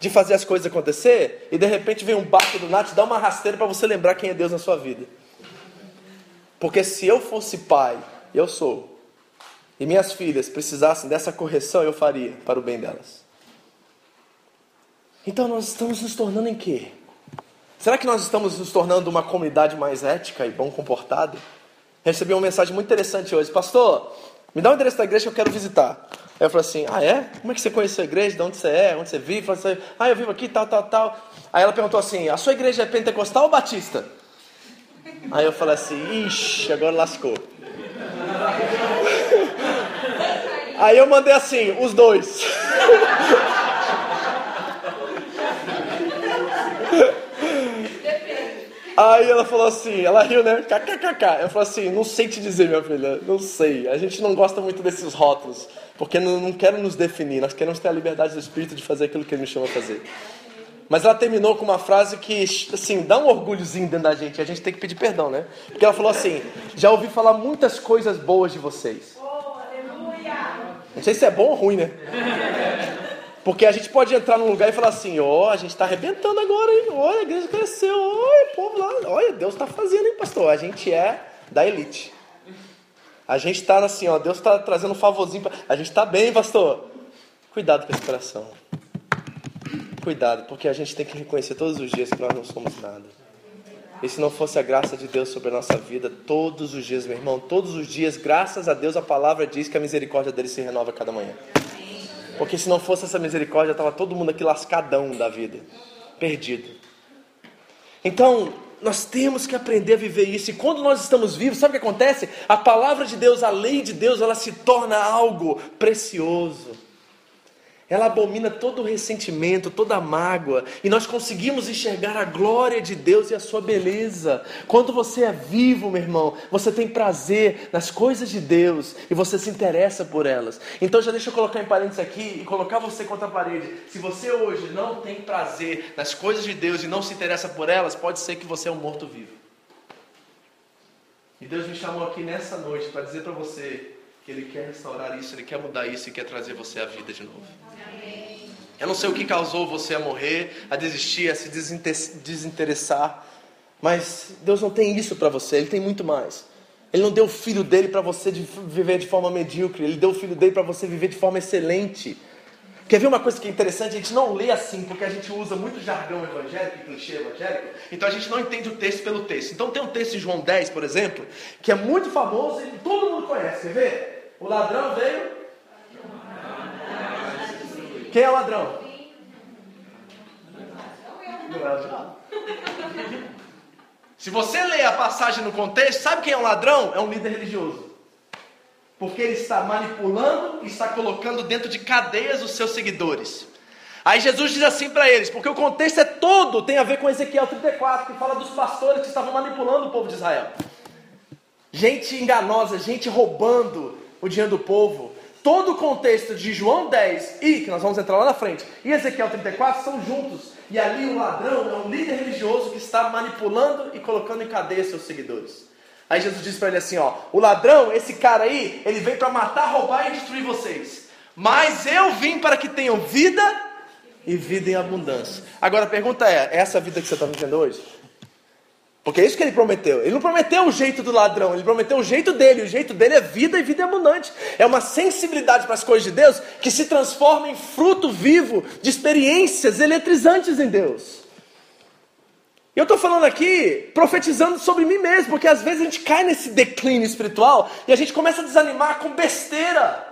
de fazer as coisas acontecer. E de repente vem um barco do nada te dá uma rasteira para você lembrar quem é Deus na sua vida. Porque se eu fosse pai, eu sou, e minhas filhas precisassem dessa correção, eu faria para o bem delas. Então nós estamos nos tornando em quê? Será que nós estamos nos tornando uma comunidade mais ética e bom comportada? Recebi uma mensagem muito interessante hoje. Pastor, me dá o endereço da igreja que eu quero visitar. Aí eu falei assim, ah é? Como é que você conheceu a igreja? De onde você é? Onde você vive? Falei assim, ah, eu vivo aqui, tal, tal, tal. Aí ela perguntou assim, a sua igreja é pentecostal ou batista? Aí eu falei assim, ixi, agora lascou. (laughs) Aí eu mandei assim, os dois. (laughs) Aí ela falou assim, ela riu, né? KKKK. Eu falei assim, não sei te dizer, minha filha, não sei. A gente não gosta muito desses rótulos, porque não, não quero nos definir, nós queremos ter a liberdade do Espírito de fazer aquilo que Ele nos chama a fazer. Mas ela terminou com uma frase que, assim, dá um orgulhozinho dentro da gente, a gente tem que pedir perdão, né? Porque ela falou assim, já ouvi falar muitas coisas boas de vocês. Não sei se é bom ou ruim, né? Porque a gente pode entrar num lugar e falar assim, ó, oh, a gente está arrebentando agora, hein? Olha, a igreja cresceu, olha o povo lá, olha, Deus está fazendo, hein, pastor? A gente é da elite. A gente está assim, ó, Deus está trazendo um favorzinho, pra... a gente está bem, pastor. Cuidado com esse coração. cuidado, porque a gente tem que reconhecer todos os dias que nós não somos nada. E se não fosse a graça de Deus sobre a nossa vida, todos os dias, meu irmão, todos os dias, graças a Deus, a palavra diz que a misericórdia dele se renova cada manhã. Porque se não fosse essa misericórdia, estava todo mundo aqui lascadão da vida, perdido. Então, nós temos que aprender a viver isso. E quando nós estamos vivos, sabe o que acontece? A palavra de Deus, a lei de Deus, ela se torna algo precioso. Ela abomina todo o ressentimento, toda a mágoa, e nós conseguimos enxergar a glória de Deus e a sua beleza. Quando você é vivo, meu irmão, você tem prazer nas coisas de Deus e você se interessa por elas. Então já deixa eu colocar em parênteses aqui e colocar você contra a parede. Se você hoje não tem prazer nas coisas de Deus e não se interessa por elas, pode ser que você é um morto-vivo. E Deus me chamou aqui nessa noite para dizer para você que Ele quer restaurar isso, Ele quer mudar isso e quer trazer você à vida de novo. Eu não sei o que causou você a morrer, a desistir, a se desinteressar, mas Deus não tem isso para você, Ele tem muito mais. Ele não deu o filho dele para você de viver de forma medíocre, Ele deu o filho dele para você viver de forma excelente. Quer ver uma coisa que é interessante? A gente não lê assim, porque a gente usa muito jargão evangélico e clichê evangélico, então a gente não entende o texto pelo texto. Então tem um texto em João 10, por exemplo, que é muito famoso e todo mundo conhece. Quer ver? O ladrão veio quem é o ladrão? Se você ler a passagem no contexto, sabe quem é o ladrão? É um líder religioso. Porque ele está manipulando e está colocando dentro de cadeias os seus seguidores. Aí Jesus diz assim para eles, porque o contexto é todo, tem a ver com Ezequiel 34, que fala dos pastores que estavam manipulando o povo de Israel. Gente enganosa, gente roubando o dinheiro do povo, todo o contexto de João 10 e, que nós vamos entrar lá na frente, e Ezequiel 34 são juntos. E ali o ladrão é um líder religioso que está manipulando e colocando em cadeia seus seguidores. Aí Jesus diz para ele assim: ó, o ladrão, esse cara aí, ele veio para matar, roubar e destruir vocês. Mas eu vim para que tenham vida e vida em abundância. Agora a pergunta é: é essa vida que você está vivendo hoje? Porque é isso que ele prometeu. Ele não prometeu o jeito do ladrão, ele prometeu o jeito dele. O jeito dele é vida e vida abundante. É uma sensibilidade para as coisas de Deus que se transforma em fruto vivo de experiências eletrizantes em Deus. Eu estou falando aqui, profetizando sobre mim mesmo, porque às vezes a gente cai nesse declínio espiritual e a gente começa a desanimar com besteira.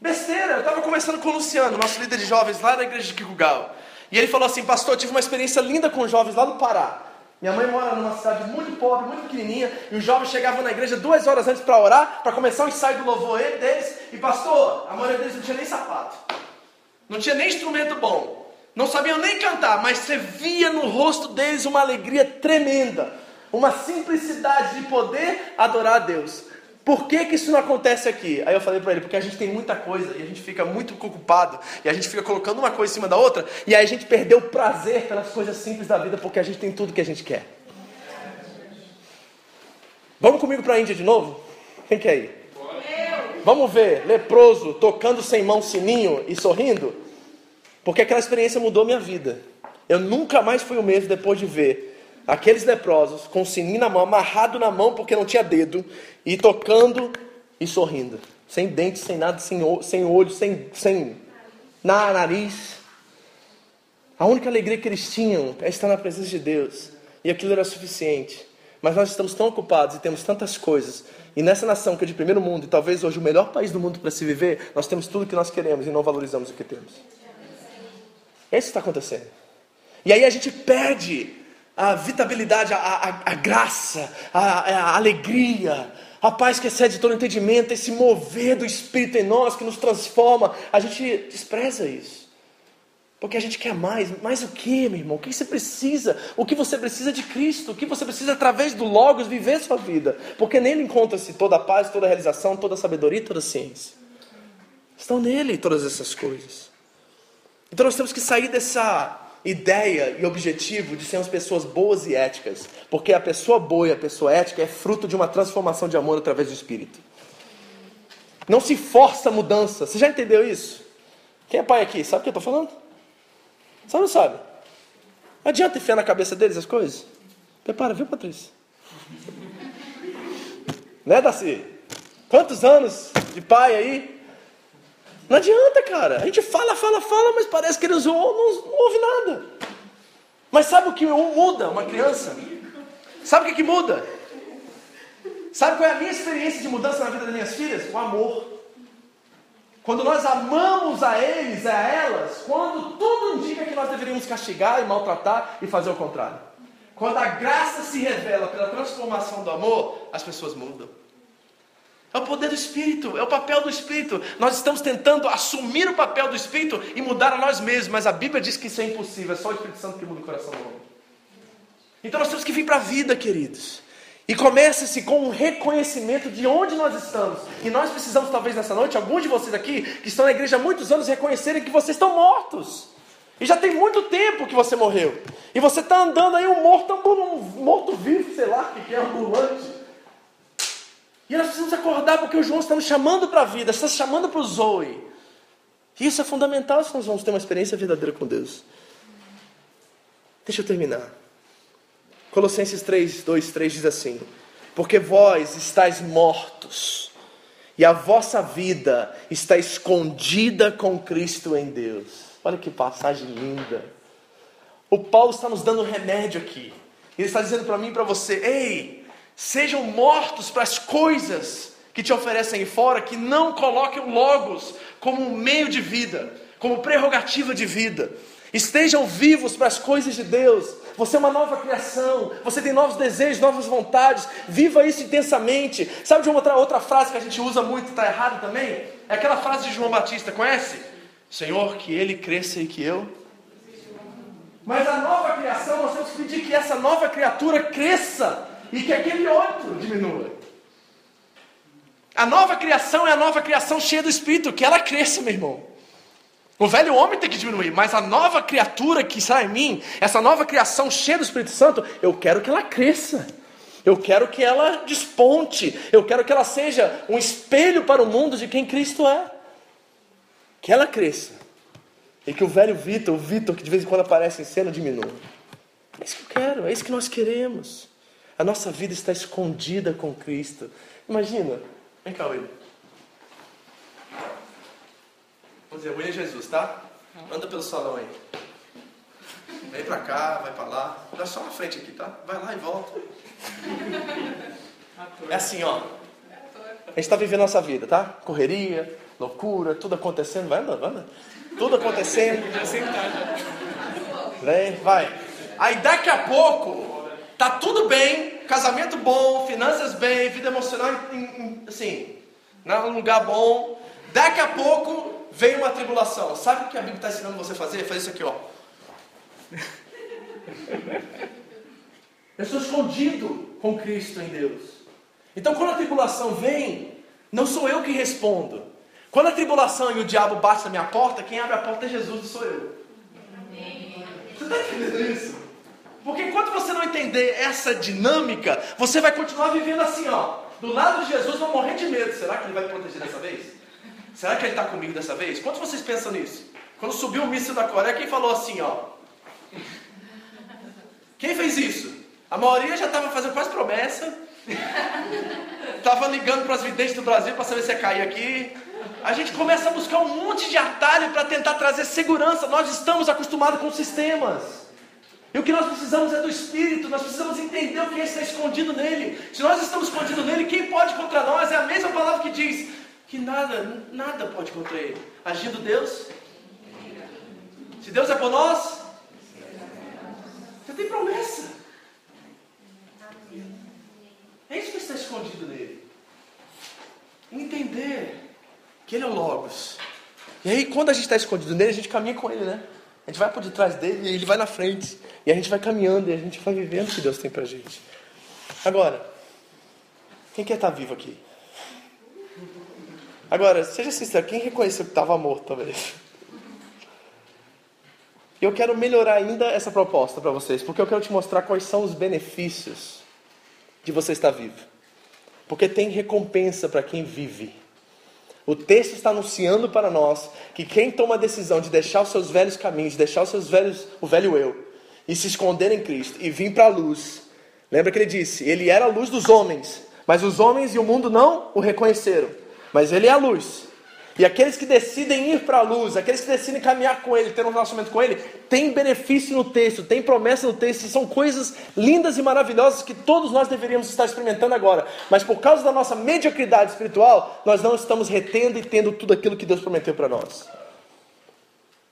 Besteira. Eu estava conversando com o Luciano, nosso líder de jovens lá na igreja de Kikugal. E ele falou assim: Pastor, eu tive uma experiência linda com jovens lá no Pará. Minha mãe mora numa cidade muito pobre, muito pequenininha, e os jovens chegavam na igreja duas horas antes para orar, para começar o ensaio do louvor deles, e pastor, a maioria deles não tinha nem sapato, não tinha nem instrumento bom, não sabiam nem cantar, mas você via no rosto deles uma alegria tremenda, uma simplicidade de poder adorar a Deus. Por que, que isso não acontece aqui? Aí eu falei para ele, porque a gente tem muita coisa e a gente fica muito ocupado e a gente fica colocando uma coisa em cima da outra e aí a gente perdeu o prazer pelas coisas simples da vida porque a gente tem tudo que a gente quer. Vamos comigo para a Índia de novo? Quem quer ir? Vamos ver, leproso, tocando sem mão sininho e sorrindo? Porque aquela experiência mudou minha vida. Eu nunca mais fui o mesmo depois de ver aqueles leprosos com o sininho na mão, amarrado na mão porque não tinha dedo, e tocando e sorrindo. Sem dentes, sem nada, sem, sem olho, sem, sem na, nariz. A única alegria que eles tinham é estar na presença de Deus. E aquilo era suficiente. Mas nós estamos tão ocupados e temos tantas coisas. E nessa nação que é de primeiro mundo, e talvez hoje o melhor país do mundo para se viver, nós temos tudo o que nós queremos e não valorizamos o que temos. É isso está acontecendo. E aí a gente perde a vitabilidade, a, a, a graça, a, a, alegria, a paz que excede todo entendimento, esse mover do Espírito em nós que nos transforma, a gente despreza isso. Porque a gente quer mais. Mais o que, meu irmão? O que você precisa? O que você precisa de Cristo? O que você precisa, através do Logos, viver sua vida? Porque nele encontra-se toda a paz, toda a realização, toda a sabedoria e toda a ciência. Estão nele todas essas coisas. Então nós temos que sair dessa ideia e objetivo de sermos pessoas boas e éticas, porque a pessoa boa e a pessoa ética é fruto de uma transformação de amor através do Espírito. Não se força a mudança. Você já entendeu isso? Quem é pai aqui? Sabe o que eu estou falando? Sabe ou não sabe? Não adianta enfiar na cabeça deles as coisas. Prepara, viu, Patrícia? né, Daci? Quantos anos de pai aí? Não adianta, cara. A gente fala, fala, fala, mas parece que eles não, não, não ouve nada. Mas sabe o que muda uma criança? Sabe o que, que muda? Sabe qual é a minha experiência de mudança na vida das minhas filhas? O amor. Quando nós amamos a eles, a elas, quando tudo indica que nós deveríamos castigar e maltratar e fazer o contrário. Quando a graça se revela pela transformação do amor, as pessoas mudam. É o poder do Espírito, é o papel do Espírito. Nós estamos tentando assumir o papel do Espírito e mudar a nós mesmos, mas a Bíblia diz que isso é impossível, é só o Espírito Santo que muda o coração do homem. Então nós temos que vir para a vida, queridos. E começa-se com um reconhecimento de onde nós estamos. E nós precisamos, talvez nessa noite, alguns de vocês aqui, que estão na igreja há muitos anos, reconhecerem que vocês estão mortos. E já tem muito tempo que você morreu. E você está andando aí um morto, um morto vivo, sei lá, que é ambulante. E nós precisamos acordar porque o João está nos chamando para a vida, está nos chamando para o Zoe. E isso é fundamental se nós vamos ter uma experiência verdadeira com Deus. Deixa eu terminar. Colossenses 3, 2, 3 diz assim: Porque vós estáis mortos, e a vossa vida está escondida com Cristo em Deus. Olha que passagem linda. O Paulo está nos dando remédio aqui. Ele está dizendo para mim e para você: Ei, Sejam mortos para as coisas que te oferecem fora, que não coloquem Logos como um meio de vida, como prerrogativa de vida. Estejam vivos para as coisas de Deus. Você é uma nova criação, você tem novos desejos, novas vontades. Viva isso intensamente. Sabe de uma outra, outra frase que a gente usa muito e está errado também? É aquela frase de João Batista, conhece? Senhor, que ele cresça e que eu. Mas a nova criação, nós temos que pedir que essa nova criatura cresça e que aquele outro diminua. A nova criação é a nova criação cheia do Espírito, que ela cresça, meu irmão. O velho homem tem que diminuir, mas a nova criatura que está em mim, essa nova criação cheia do Espírito Santo, eu quero que ela cresça. Eu quero que ela desponte. Eu quero que ela seja um espelho para o mundo de quem Cristo é. Que ela cresça. E que o velho Vitor, o Vitor que de vez em quando aparece em cena, diminua. É isso que eu quero, é isso que nós queremos. A nossa vida está escondida com Cristo. Imagina. Vem cá, William. Vamos dizer, William Jesus, tá? Anda pelo salão aí. Vem pra cá, vai pra lá. Dá só na frente aqui, tá? Vai lá e volta. É assim, ó. A gente está vivendo a nossa vida, tá? Correria, loucura, tudo acontecendo. Vai andando, vai andando. Tudo acontecendo. Vem, vai. Aí daqui a pouco Tá tudo bem, casamento bom, finanças bem, vida emocional assim, num lugar bom. Daqui a pouco vem uma tribulação. Sabe o que a Bíblia está ensinando você a fazer? Fazer isso aqui, ó. Eu estou escondido com Cristo em Deus. Então, quando a tribulação vem, não sou eu que respondo. Quando a tribulação e o diabo bate na minha porta, quem abre a porta é Jesus, não sou eu. Você está entendendo isso? Porque enquanto você não entender essa dinâmica, você vai continuar vivendo assim, ó. Do lado de Jesus, vão morrer de medo. Será que ele vai me proteger dessa vez? Será que ele está comigo dessa vez? Quantos vocês pensam nisso? Quando subiu o míssil da Coreia, quem falou assim, ó? Quem fez isso? A maioria já estava fazendo quase promessa. (laughs) Estava ligando para as videntes do Brasil para saber se ia cair aqui. A gente começa a buscar um monte de atalho para tentar trazer segurança. Nós estamos acostumados com sistemas. E o que nós precisamos é do Espírito, nós precisamos entender o que está escondido nele. Se nós estamos escondidos nele, quem pode contra nós? É a mesma palavra que diz que nada, nada pode contra ele. Agindo Deus. Se Deus é por nós, você tem promessa. É isso que está escondido nele. Entender que ele é o Logos. E aí, quando a gente está escondido nele, a gente caminha com ele, né? A gente vai por detrás dele e ele vai na frente. E a gente vai caminhando e a gente vai vivendo o que Deus tem pra gente. Agora, quem quer estar vivo aqui? Agora, seja sincero, quem reconheceu que estava morto, talvez? Eu quero melhorar ainda essa proposta para vocês, porque eu quero te mostrar quais são os benefícios de você estar vivo. Porque tem recompensa para quem vive. O texto está anunciando para nós que quem toma a decisão de deixar os seus velhos caminhos, de deixar os seus velhos, o velho eu, e se esconder em Cristo e vir para a luz. Lembra que ele disse: Ele era a luz dos homens, mas os homens e o mundo não o reconheceram. Mas ele é a luz. E aqueles que decidem ir para a luz, aqueles que decidem caminhar com Ele, ter um relacionamento com Ele, tem benefício no texto, tem promessa no texto, são coisas lindas e maravilhosas que todos nós deveríamos estar experimentando agora. Mas por causa da nossa mediocridade espiritual, nós não estamos retendo e tendo tudo aquilo que Deus prometeu para nós.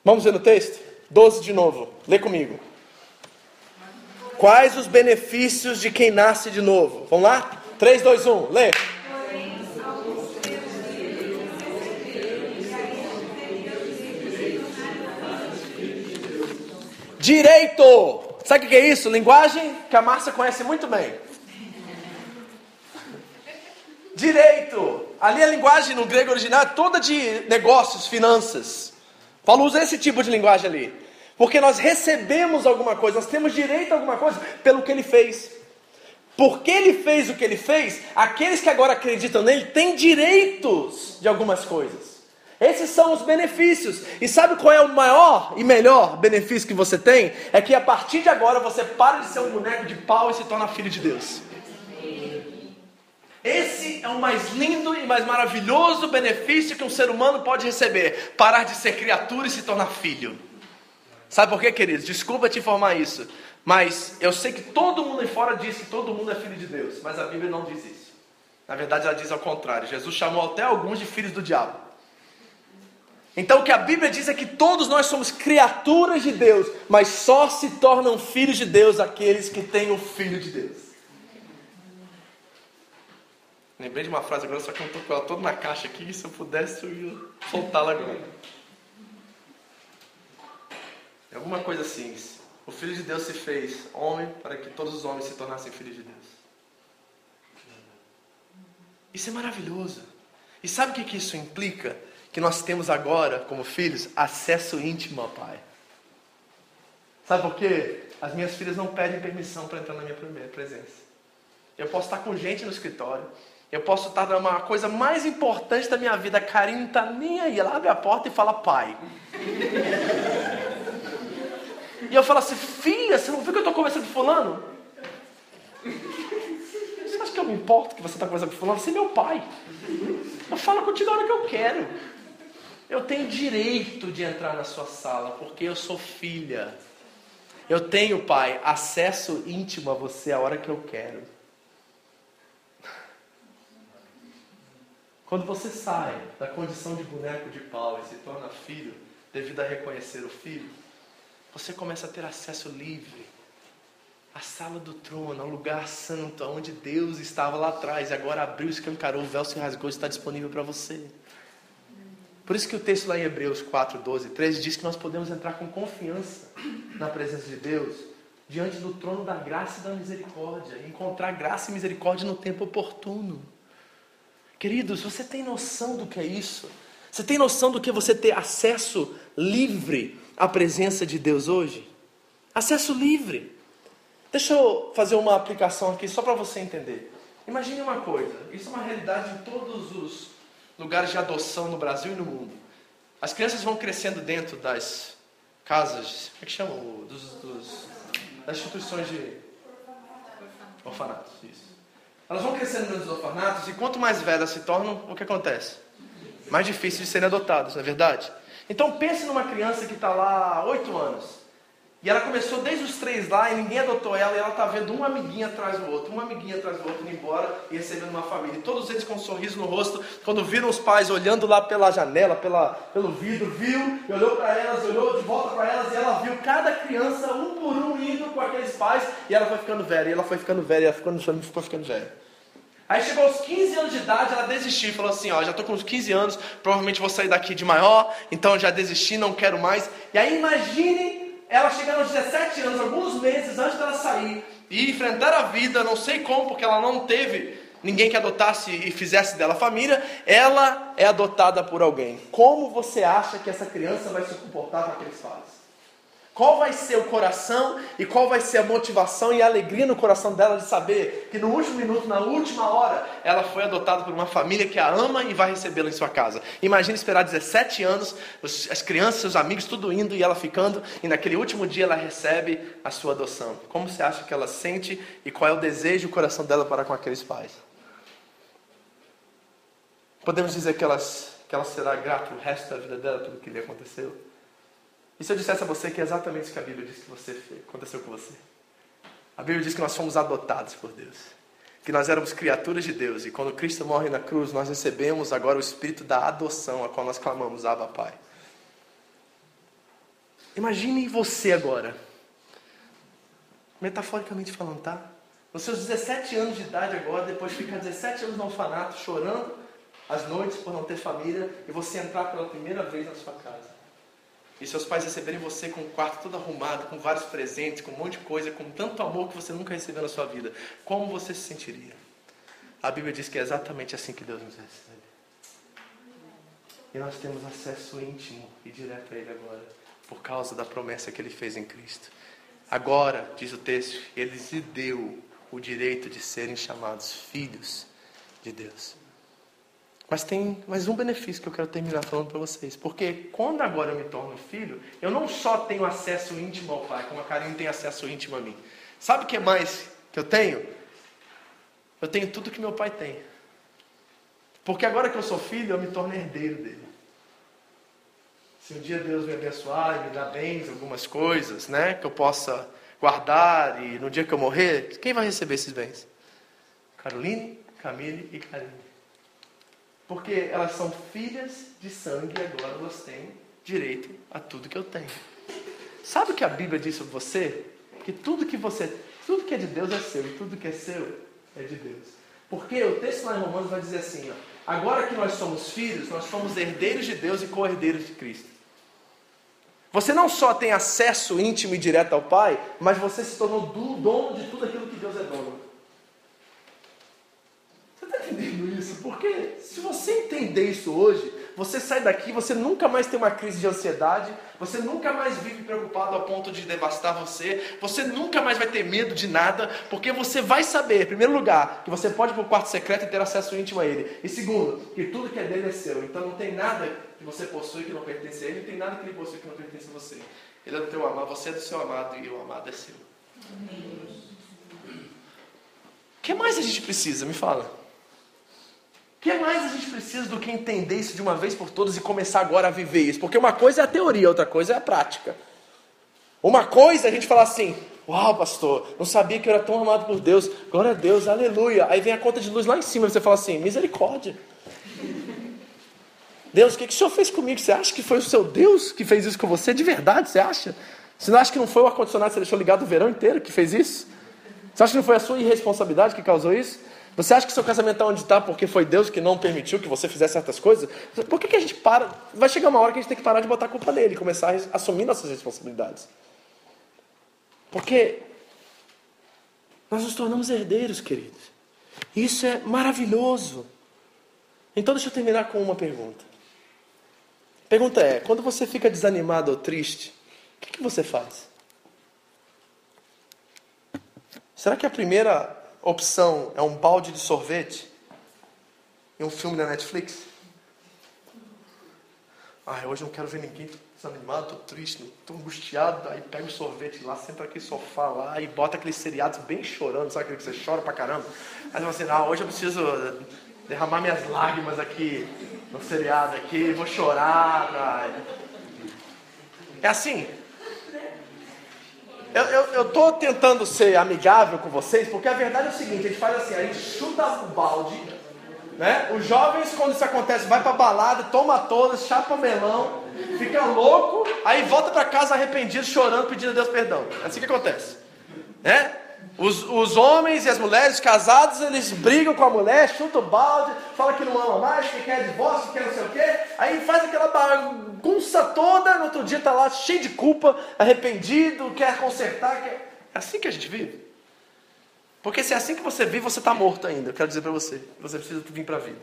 Vamos ver no texto? 12 de novo, lê comigo. Quais os benefícios de quem nasce de novo? Vamos lá? 3, 2, 1, lê. Direito! Sabe o que é isso? Linguagem que a Márcia conhece muito bem. Direito! Ali a linguagem no grego original é toda de negócios, finanças. Paulo usa esse tipo de linguagem ali. Porque nós recebemos alguma coisa, nós temos direito a alguma coisa pelo que ele fez. Porque ele fez o que ele fez, aqueles que agora acreditam nele têm direitos de algumas coisas. Esses são os benefícios. E sabe qual é o maior e melhor benefício que você tem? É que a partir de agora você para de ser um boneco de pau e se torna filho de Deus. Esse é o mais lindo e mais maravilhoso benefício que um ser humano pode receber: parar de ser criatura e se tornar filho. Sabe por quê, queridos? Desculpa te informar isso, mas eu sei que todo mundo aí fora diz que todo mundo é filho de Deus, mas a Bíblia não diz isso. Na verdade, ela diz ao contrário. Jesus chamou até alguns de filhos do diabo. Então o que a Bíblia diz é que todos nós somos criaturas de Deus, mas só se tornam filhos de Deus aqueles que têm o Filho de Deus. Lembrei de uma frase agora, só que eu estou com ela toda na caixa aqui, se eu pudesse eu ia soltá-la agora. É alguma coisa assim. O Filho de Deus se fez homem para que todos os homens se tornassem filhos de Deus. Isso é maravilhoso. E sabe o que, que isso implica? Que nós temos agora, como filhos, acesso íntimo ao Pai. Sabe por quê? As minhas filhas não pedem permissão para entrar na minha presença. Eu posso estar com gente no escritório. Eu posso estar numa coisa mais importante da minha vida. A Karine não está nem aí. Ela abre a porta e fala, pai. e eu falo assim, filha, você não viu que eu estou conversando com fulano? Você acha que eu me importo que você está conversando com fulano? Você é meu pai. Eu falo contigo a hora que eu quero. Eu tenho direito de entrar na sua sala, porque eu sou filha. Eu tenho, pai, acesso íntimo a você a hora que eu quero. Quando você sai da condição de boneco de pau e se torna filho, devido a reconhecer o filho, você começa a ter acesso livre à sala do trono, ao lugar santo, onde Deus estava lá atrás e agora abriu, escancarou, o véu se rasgou e está disponível para você. Por isso que o texto lá em Hebreus 4, 12, 13 diz que nós podemos entrar com confiança na presença de Deus, diante do trono da graça e da misericórdia, encontrar graça e misericórdia no tempo oportuno. Queridos, você tem noção do que é isso? Você tem noção do que é você ter acesso livre à presença de Deus hoje? Acesso livre. Deixa eu fazer uma aplicação aqui só para você entender. Imagine uma coisa, isso é uma realidade em todos os lugares de adoção no Brasil e no mundo. As crianças vão crescendo dentro das casas, como é que chamam? Dos, dos, das instituições de orfanatos. Isso. Elas vão crescendo dentro dos orfanatos e quanto mais velhas se tornam, o que acontece? Mais difícil de serem adotadas, não é verdade? Então pense numa criança que está lá há oito anos. E ela começou desde os três lá e ninguém adotou ela e ela está vendo um amiguinho atrás do outro, um amiguinho atrás do outro indo embora e recebendo uma família. E todos eles com um sorriso no rosto, quando viram os pais olhando lá pela janela, pela, pelo vidro, viu, e olhou para elas, olhou de volta para elas e ela viu cada criança um por um indo com aqueles pais e ela foi ficando velha, e ela foi ficando velha, e ela ficou, ficou ficando velha. Aí chegou aos 15 anos de idade, ela desistiu, falou assim, ó, já estou com uns 15 anos, provavelmente vou sair daqui de maior, então já desisti, não quero mais. E aí imagine ela chegando aos 17 anos, alguns meses antes dela sair e enfrentar a vida, não sei como, porque ela não teve ninguém que adotasse e fizesse dela família, ela é adotada por alguém. Como você acha que essa criança vai se comportar com aqueles pais? Qual vai ser o coração e qual vai ser a motivação e a alegria no coração dela de saber que no último minuto, na última hora, ela foi adotada por uma família que a ama e vai recebê-la em sua casa. Imagine esperar 17 anos, as crianças, os amigos, tudo indo e ela ficando, e naquele último dia ela recebe a sua adoção. Como você acha que ela sente e qual é o desejo do coração dela para com aqueles pais? Podemos dizer que que ela será grata o resto da vida dela pelo que lhe aconteceu? E se eu dissesse a você que é exatamente isso que a Bíblia diz que você fez, aconteceu com você? A Bíblia diz que nós fomos adotados por Deus. Que nós éramos criaturas de Deus. E quando Cristo morre na cruz, nós recebemos agora o espírito da adoção, a qual nós clamamos, Abba Pai. Imagine você agora. Metaforicamente falando, tá? Nos seus 17 anos de idade agora, depois de ficar 17 anos no orfanato, chorando as noites por não ter família, e você entrar pela primeira vez na sua casa. E seus pais receberem você com o quarto todo arrumado, com vários presentes, com um monte de coisa, com tanto amor que você nunca recebeu na sua vida. Como você se sentiria? A Bíblia diz que é exatamente assim que Deus nos recebe. E nós temos acesso íntimo e direto a Ele agora, por causa da promessa que Ele fez em Cristo. Agora, diz o texto, Ele lhes deu o direito de serem chamados filhos de Deus. Mas tem mais um benefício que eu quero terminar falando para vocês. Porque quando agora eu me torno filho, eu não só tenho acesso íntimo ao Pai, como a Karine tem acesso íntimo a mim. Sabe o que mais que eu tenho? Eu tenho tudo que meu pai tem. Porque agora que eu sou filho, eu me torno herdeiro dele. Se um dia Deus me abençoar e me dar bens, algumas coisas, né, que eu possa guardar e no dia que eu morrer, quem vai receber esses bens? Caroline, Camille e Karine. Porque elas são filhas de sangue e agora elas têm direito a tudo que eu tenho. Sabe o que a Bíblia diz sobre você? Que tudo que você, tudo que é de Deus é seu e tudo que é seu é de Deus. Porque o texto lá em Romanos vai dizer assim, ó, agora que nós somos filhos, nós somos herdeiros de Deus e co-herdeiros de Cristo. Você não só tem acesso íntimo e direto ao Pai, mas você se tornou dono de tudo aquilo que Deus é dono. Entendendo isso? Porque se você entender isso hoje, você sai daqui, você nunca mais tem uma crise de ansiedade, você nunca mais vive preocupado a ponto de devastar você, você nunca mais vai ter medo de nada, porque você vai saber, em primeiro lugar, que você pode ir para o quarto secreto e ter acesso íntimo a ele. E segundo, que tudo que é dele é seu. Então não tem nada que você possui que não pertence a ele, não tem nada que ele possui que não pertence a você. Ele é do teu amado, você é do seu amado e o amado é seu. O que mais a gente precisa? Me fala. Que mais a gente precisa do que entender isso de uma vez por todas e começar agora a viver isso? Porque uma coisa é a teoria, outra coisa é a prática. Uma coisa é a gente falar assim: Uau, pastor, não sabia que eu era tão amado por Deus. Glória a Deus, aleluia. Aí vem a conta de luz lá em cima e você fala assim: Misericórdia. Deus, o que, que o Senhor fez comigo? Você acha que foi o seu Deus que fez isso com você? De verdade, você acha? Você não acha que não foi o ar-condicionado que você deixou ligado o verão inteiro que fez isso? Você acha que não foi a sua irresponsabilidade que causou isso? Você acha que seu casamento está onde está porque foi Deus que não permitiu que você fizesse certas coisas? Por que, que a gente para? Vai chegar uma hora que a gente tem que parar de botar a culpa nele e começar a assumir nossas responsabilidades. Porque nós nos tornamos herdeiros, queridos. Isso é maravilhoso. Então deixa eu terminar com uma pergunta. A pergunta é: quando você fica desanimado ou triste, o que, que você faz? Será que a primeira opção é um balde de sorvete e um filme na Netflix? Ah, hoje não quero ver ninguém, tô desanimado, tô triste, tô angustiado. Aí pega o sorvete lá, senta aquele sofá lá e bota aqueles seriados bem chorando, sabe aquele que você chora pra caramba? Aí você assim, ah, hoje eu preciso derramar minhas lágrimas aqui no seriado aqui, vou chorar. Pra... É assim. Eu, tô tentando ser amigável com vocês, porque a verdade é o seguinte, a gente faz assim, a gente chuta o balde, né? Os jovens, quando isso acontece, vai pra balada, toma todas, chapa melão, fica louco, aí volta para casa arrependido, chorando, pedindo a Deus perdão. É assim que acontece. Né? Os, os homens e as mulheres casados, eles brigam com a mulher, chutam o balde, fala que não ama mais, que quer divórcio, que quer não sei o quê. Aí faz aquela bagunça toda, no outro dia está lá cheio de culpa, arrependido, quer consertar. Quer... É assim que a gente vive. Porque se é assim que você vive, você está morto ainda. Eu quero dizer para você. Você precisa vir para a vida.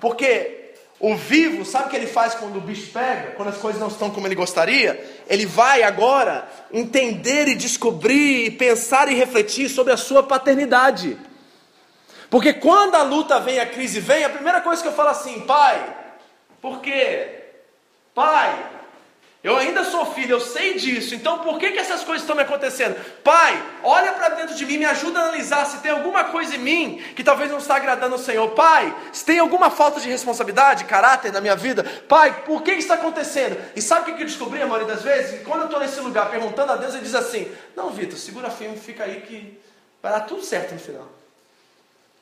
Porque o vivo, sabe o que ele faz quando o bicho pega? Quando as coisas não estão como ele gostaria? Ele vai agora entender e descobrir e pensar e refletir sobre a sua paternidade. Porque quando a luta vem, a crise vem, a primeira coisa que eu falo assim, pai, por quê? Pai, Eu ainda sou filho, eu sei disso. Então por que, que essas coisas estão me acontecendo? Pai, olha para dentro de mim, me ajuda a analisar se tem alguma coisa em mim que talvez não está agradando ao Senhor. Pai, se tem alguma falta de responsabilidade, caráter na minha vida. Pai, por que, que está acontecendo? E sabe o que, que eu descobri a maioria das vezes? Quando eu estou nesse lugar perguntando a Deus, ele diz assim: Não, Vitor, segura firme, fica aí que vai dar tudo certo no final.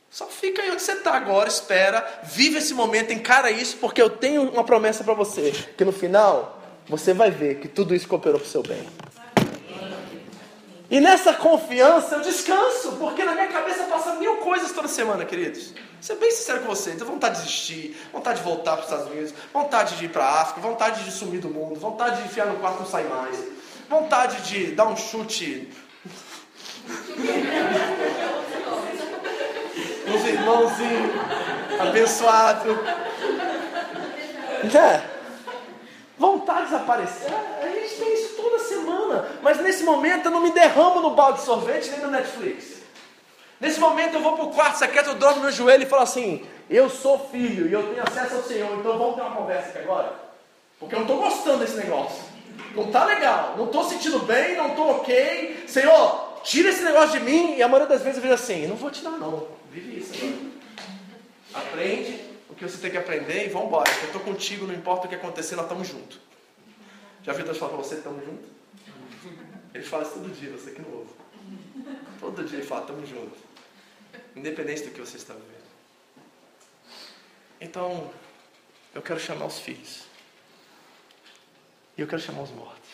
Só fica aí onde você está agora, espera, vive esse momento, encara isso, porque eu tenho uma promessa para você: que no final você vai ver que tudo isso cooperou para o seu bem. E nessa confiança eu descanso, porque na minha cabeça passa mil coisas toda semana, queridos. Ser bem sincero com vocês, tenho vontade de desistir, vontade de voltar para os Estados Unidos, vontade de ir para a África, vontade de sumir do mundo, vontade de enfiar no quarto e não sair mais, vontade de dar um chute nos irmãozinhos abençoados. É vontades aparecer. A gente tem isso toda semana. Mas nesse momento eu não me derramo no balde de sorvete nem no Netflix. Nesse momento eu vou para o quarto secreto, eu dobro no joelho e falo assim: Eu sou filho e eu tenho acesso ao Senhor, então vamos ter uma conversa aqui agora. Porque eu não estou gostando desse negócio. Não está legal, não estou sentindo bem, não estou ok. Senhor, tira esse negócio de mim. E a maioria das vezes eu vejo assim: Não vou tirar, não. Vive isso. Aprende que você tem que aprender e vamos embora. Eu estou contigo, não importa o que acontecer, nós estamos juntos. Já viu Deus falar para você, estamos juntos? Ele fala isso todo dia, você que não ouve. Todo dia ele fala, estamos juntos. Independente do que você está vivendo. Então, eu quero chamar os filhos. E eu quero chamar os mortos.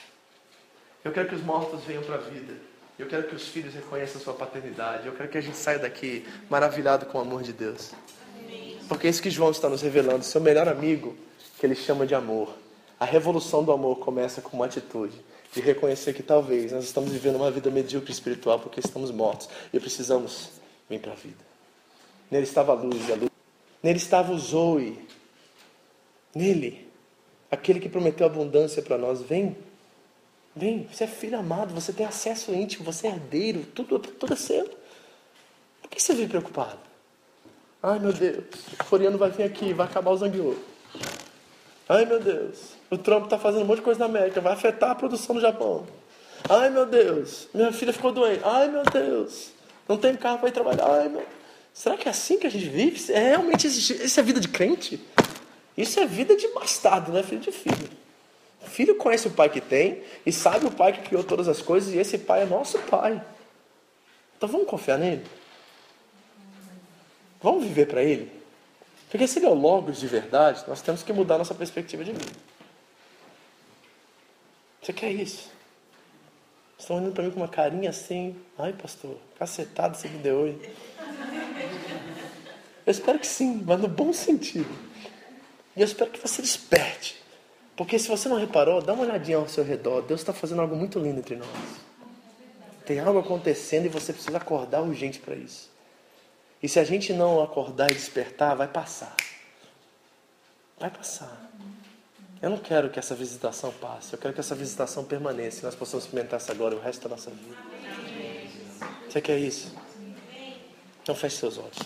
Eu quero que os mortos venham para a vida. Eu quero que os filhos reconheçam a sua paternidade. Eu quero que a gente saia daqui maravilhado com o amor de Deus. Porque é isso que João está nos revelando, seu melhor amigo, que ele chama de amor. A revolução do amor começa com uma atitude de reconhecer que talvez nós estamos vivendo uma vida medíocre espiritual porque estamos mortos e precisamos vir para a vida. Nele estava a luz a luz. Nele estava o Zoe. Nele, aquele que prometeu abundância para nós. Vem, vem, você é filho amado, você tem acesso íntimo, você é herdeiro, tudo, tudo é seu. Por que você vive preocupado? Ai meu Deus, o coreano vai vir aqui, vai acabar o Zangyo. Ai meu Deus, o Trump está fazendo um monte de coisa na América, vai afetar a produção no Japão. Ai meu Deus, minha filha ficou doente. Ai meu Deus, não tem carro para ir trabalhar. Ai meu... Será que é assim que a gente vive? É realmente isso é vida de crente? Isso é vida de bastardo, não é filho de filho. O filho conhece o pai que tem e sabe o pai que criou todas as coisas e esse pai é nosso pai. Então vamos confiar nele? Vamos viver para Ele? Porque se Ele é o Logos de verdade, nós temos que mudar nossa perspectiva de vida. Você quer isso? Estão olhando para mim com uma carinha assim. Ai, pastor, cacetado você me deu hoje. Eu espero que sim, mas no bom sentido. E eu espero que você desperte. Porque se você não reparou, dá uma olhadinha ao seu redor. Deus está fazendo algo muito lindo entre nós. Tem algo acontecendo e você precisa acordar urgente para isso. E se a gente não acordar e despertar, vai passar. Vai passar. Eu não quero que essa visitação passe. Eu quero que essa visitação permaneça. E nós possamos experimentar essa glória o resto da nossa vida. Você quer isso? Então feche seus olhos.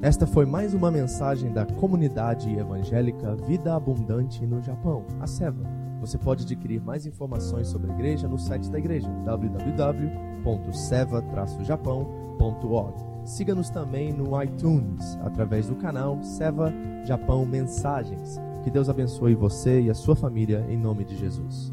Esta foi mais uma mensagem da comunidade evangélica Vida Abundante no Japão, a SEVA. Você pode adquirir mais informações sobre a igreja no site da igreja www.seva-japão.org. Siga-nos também no iTunes através do canal Seva Japão Mensagens. Que Deus abençoe você e a sua família em nome de Jesus.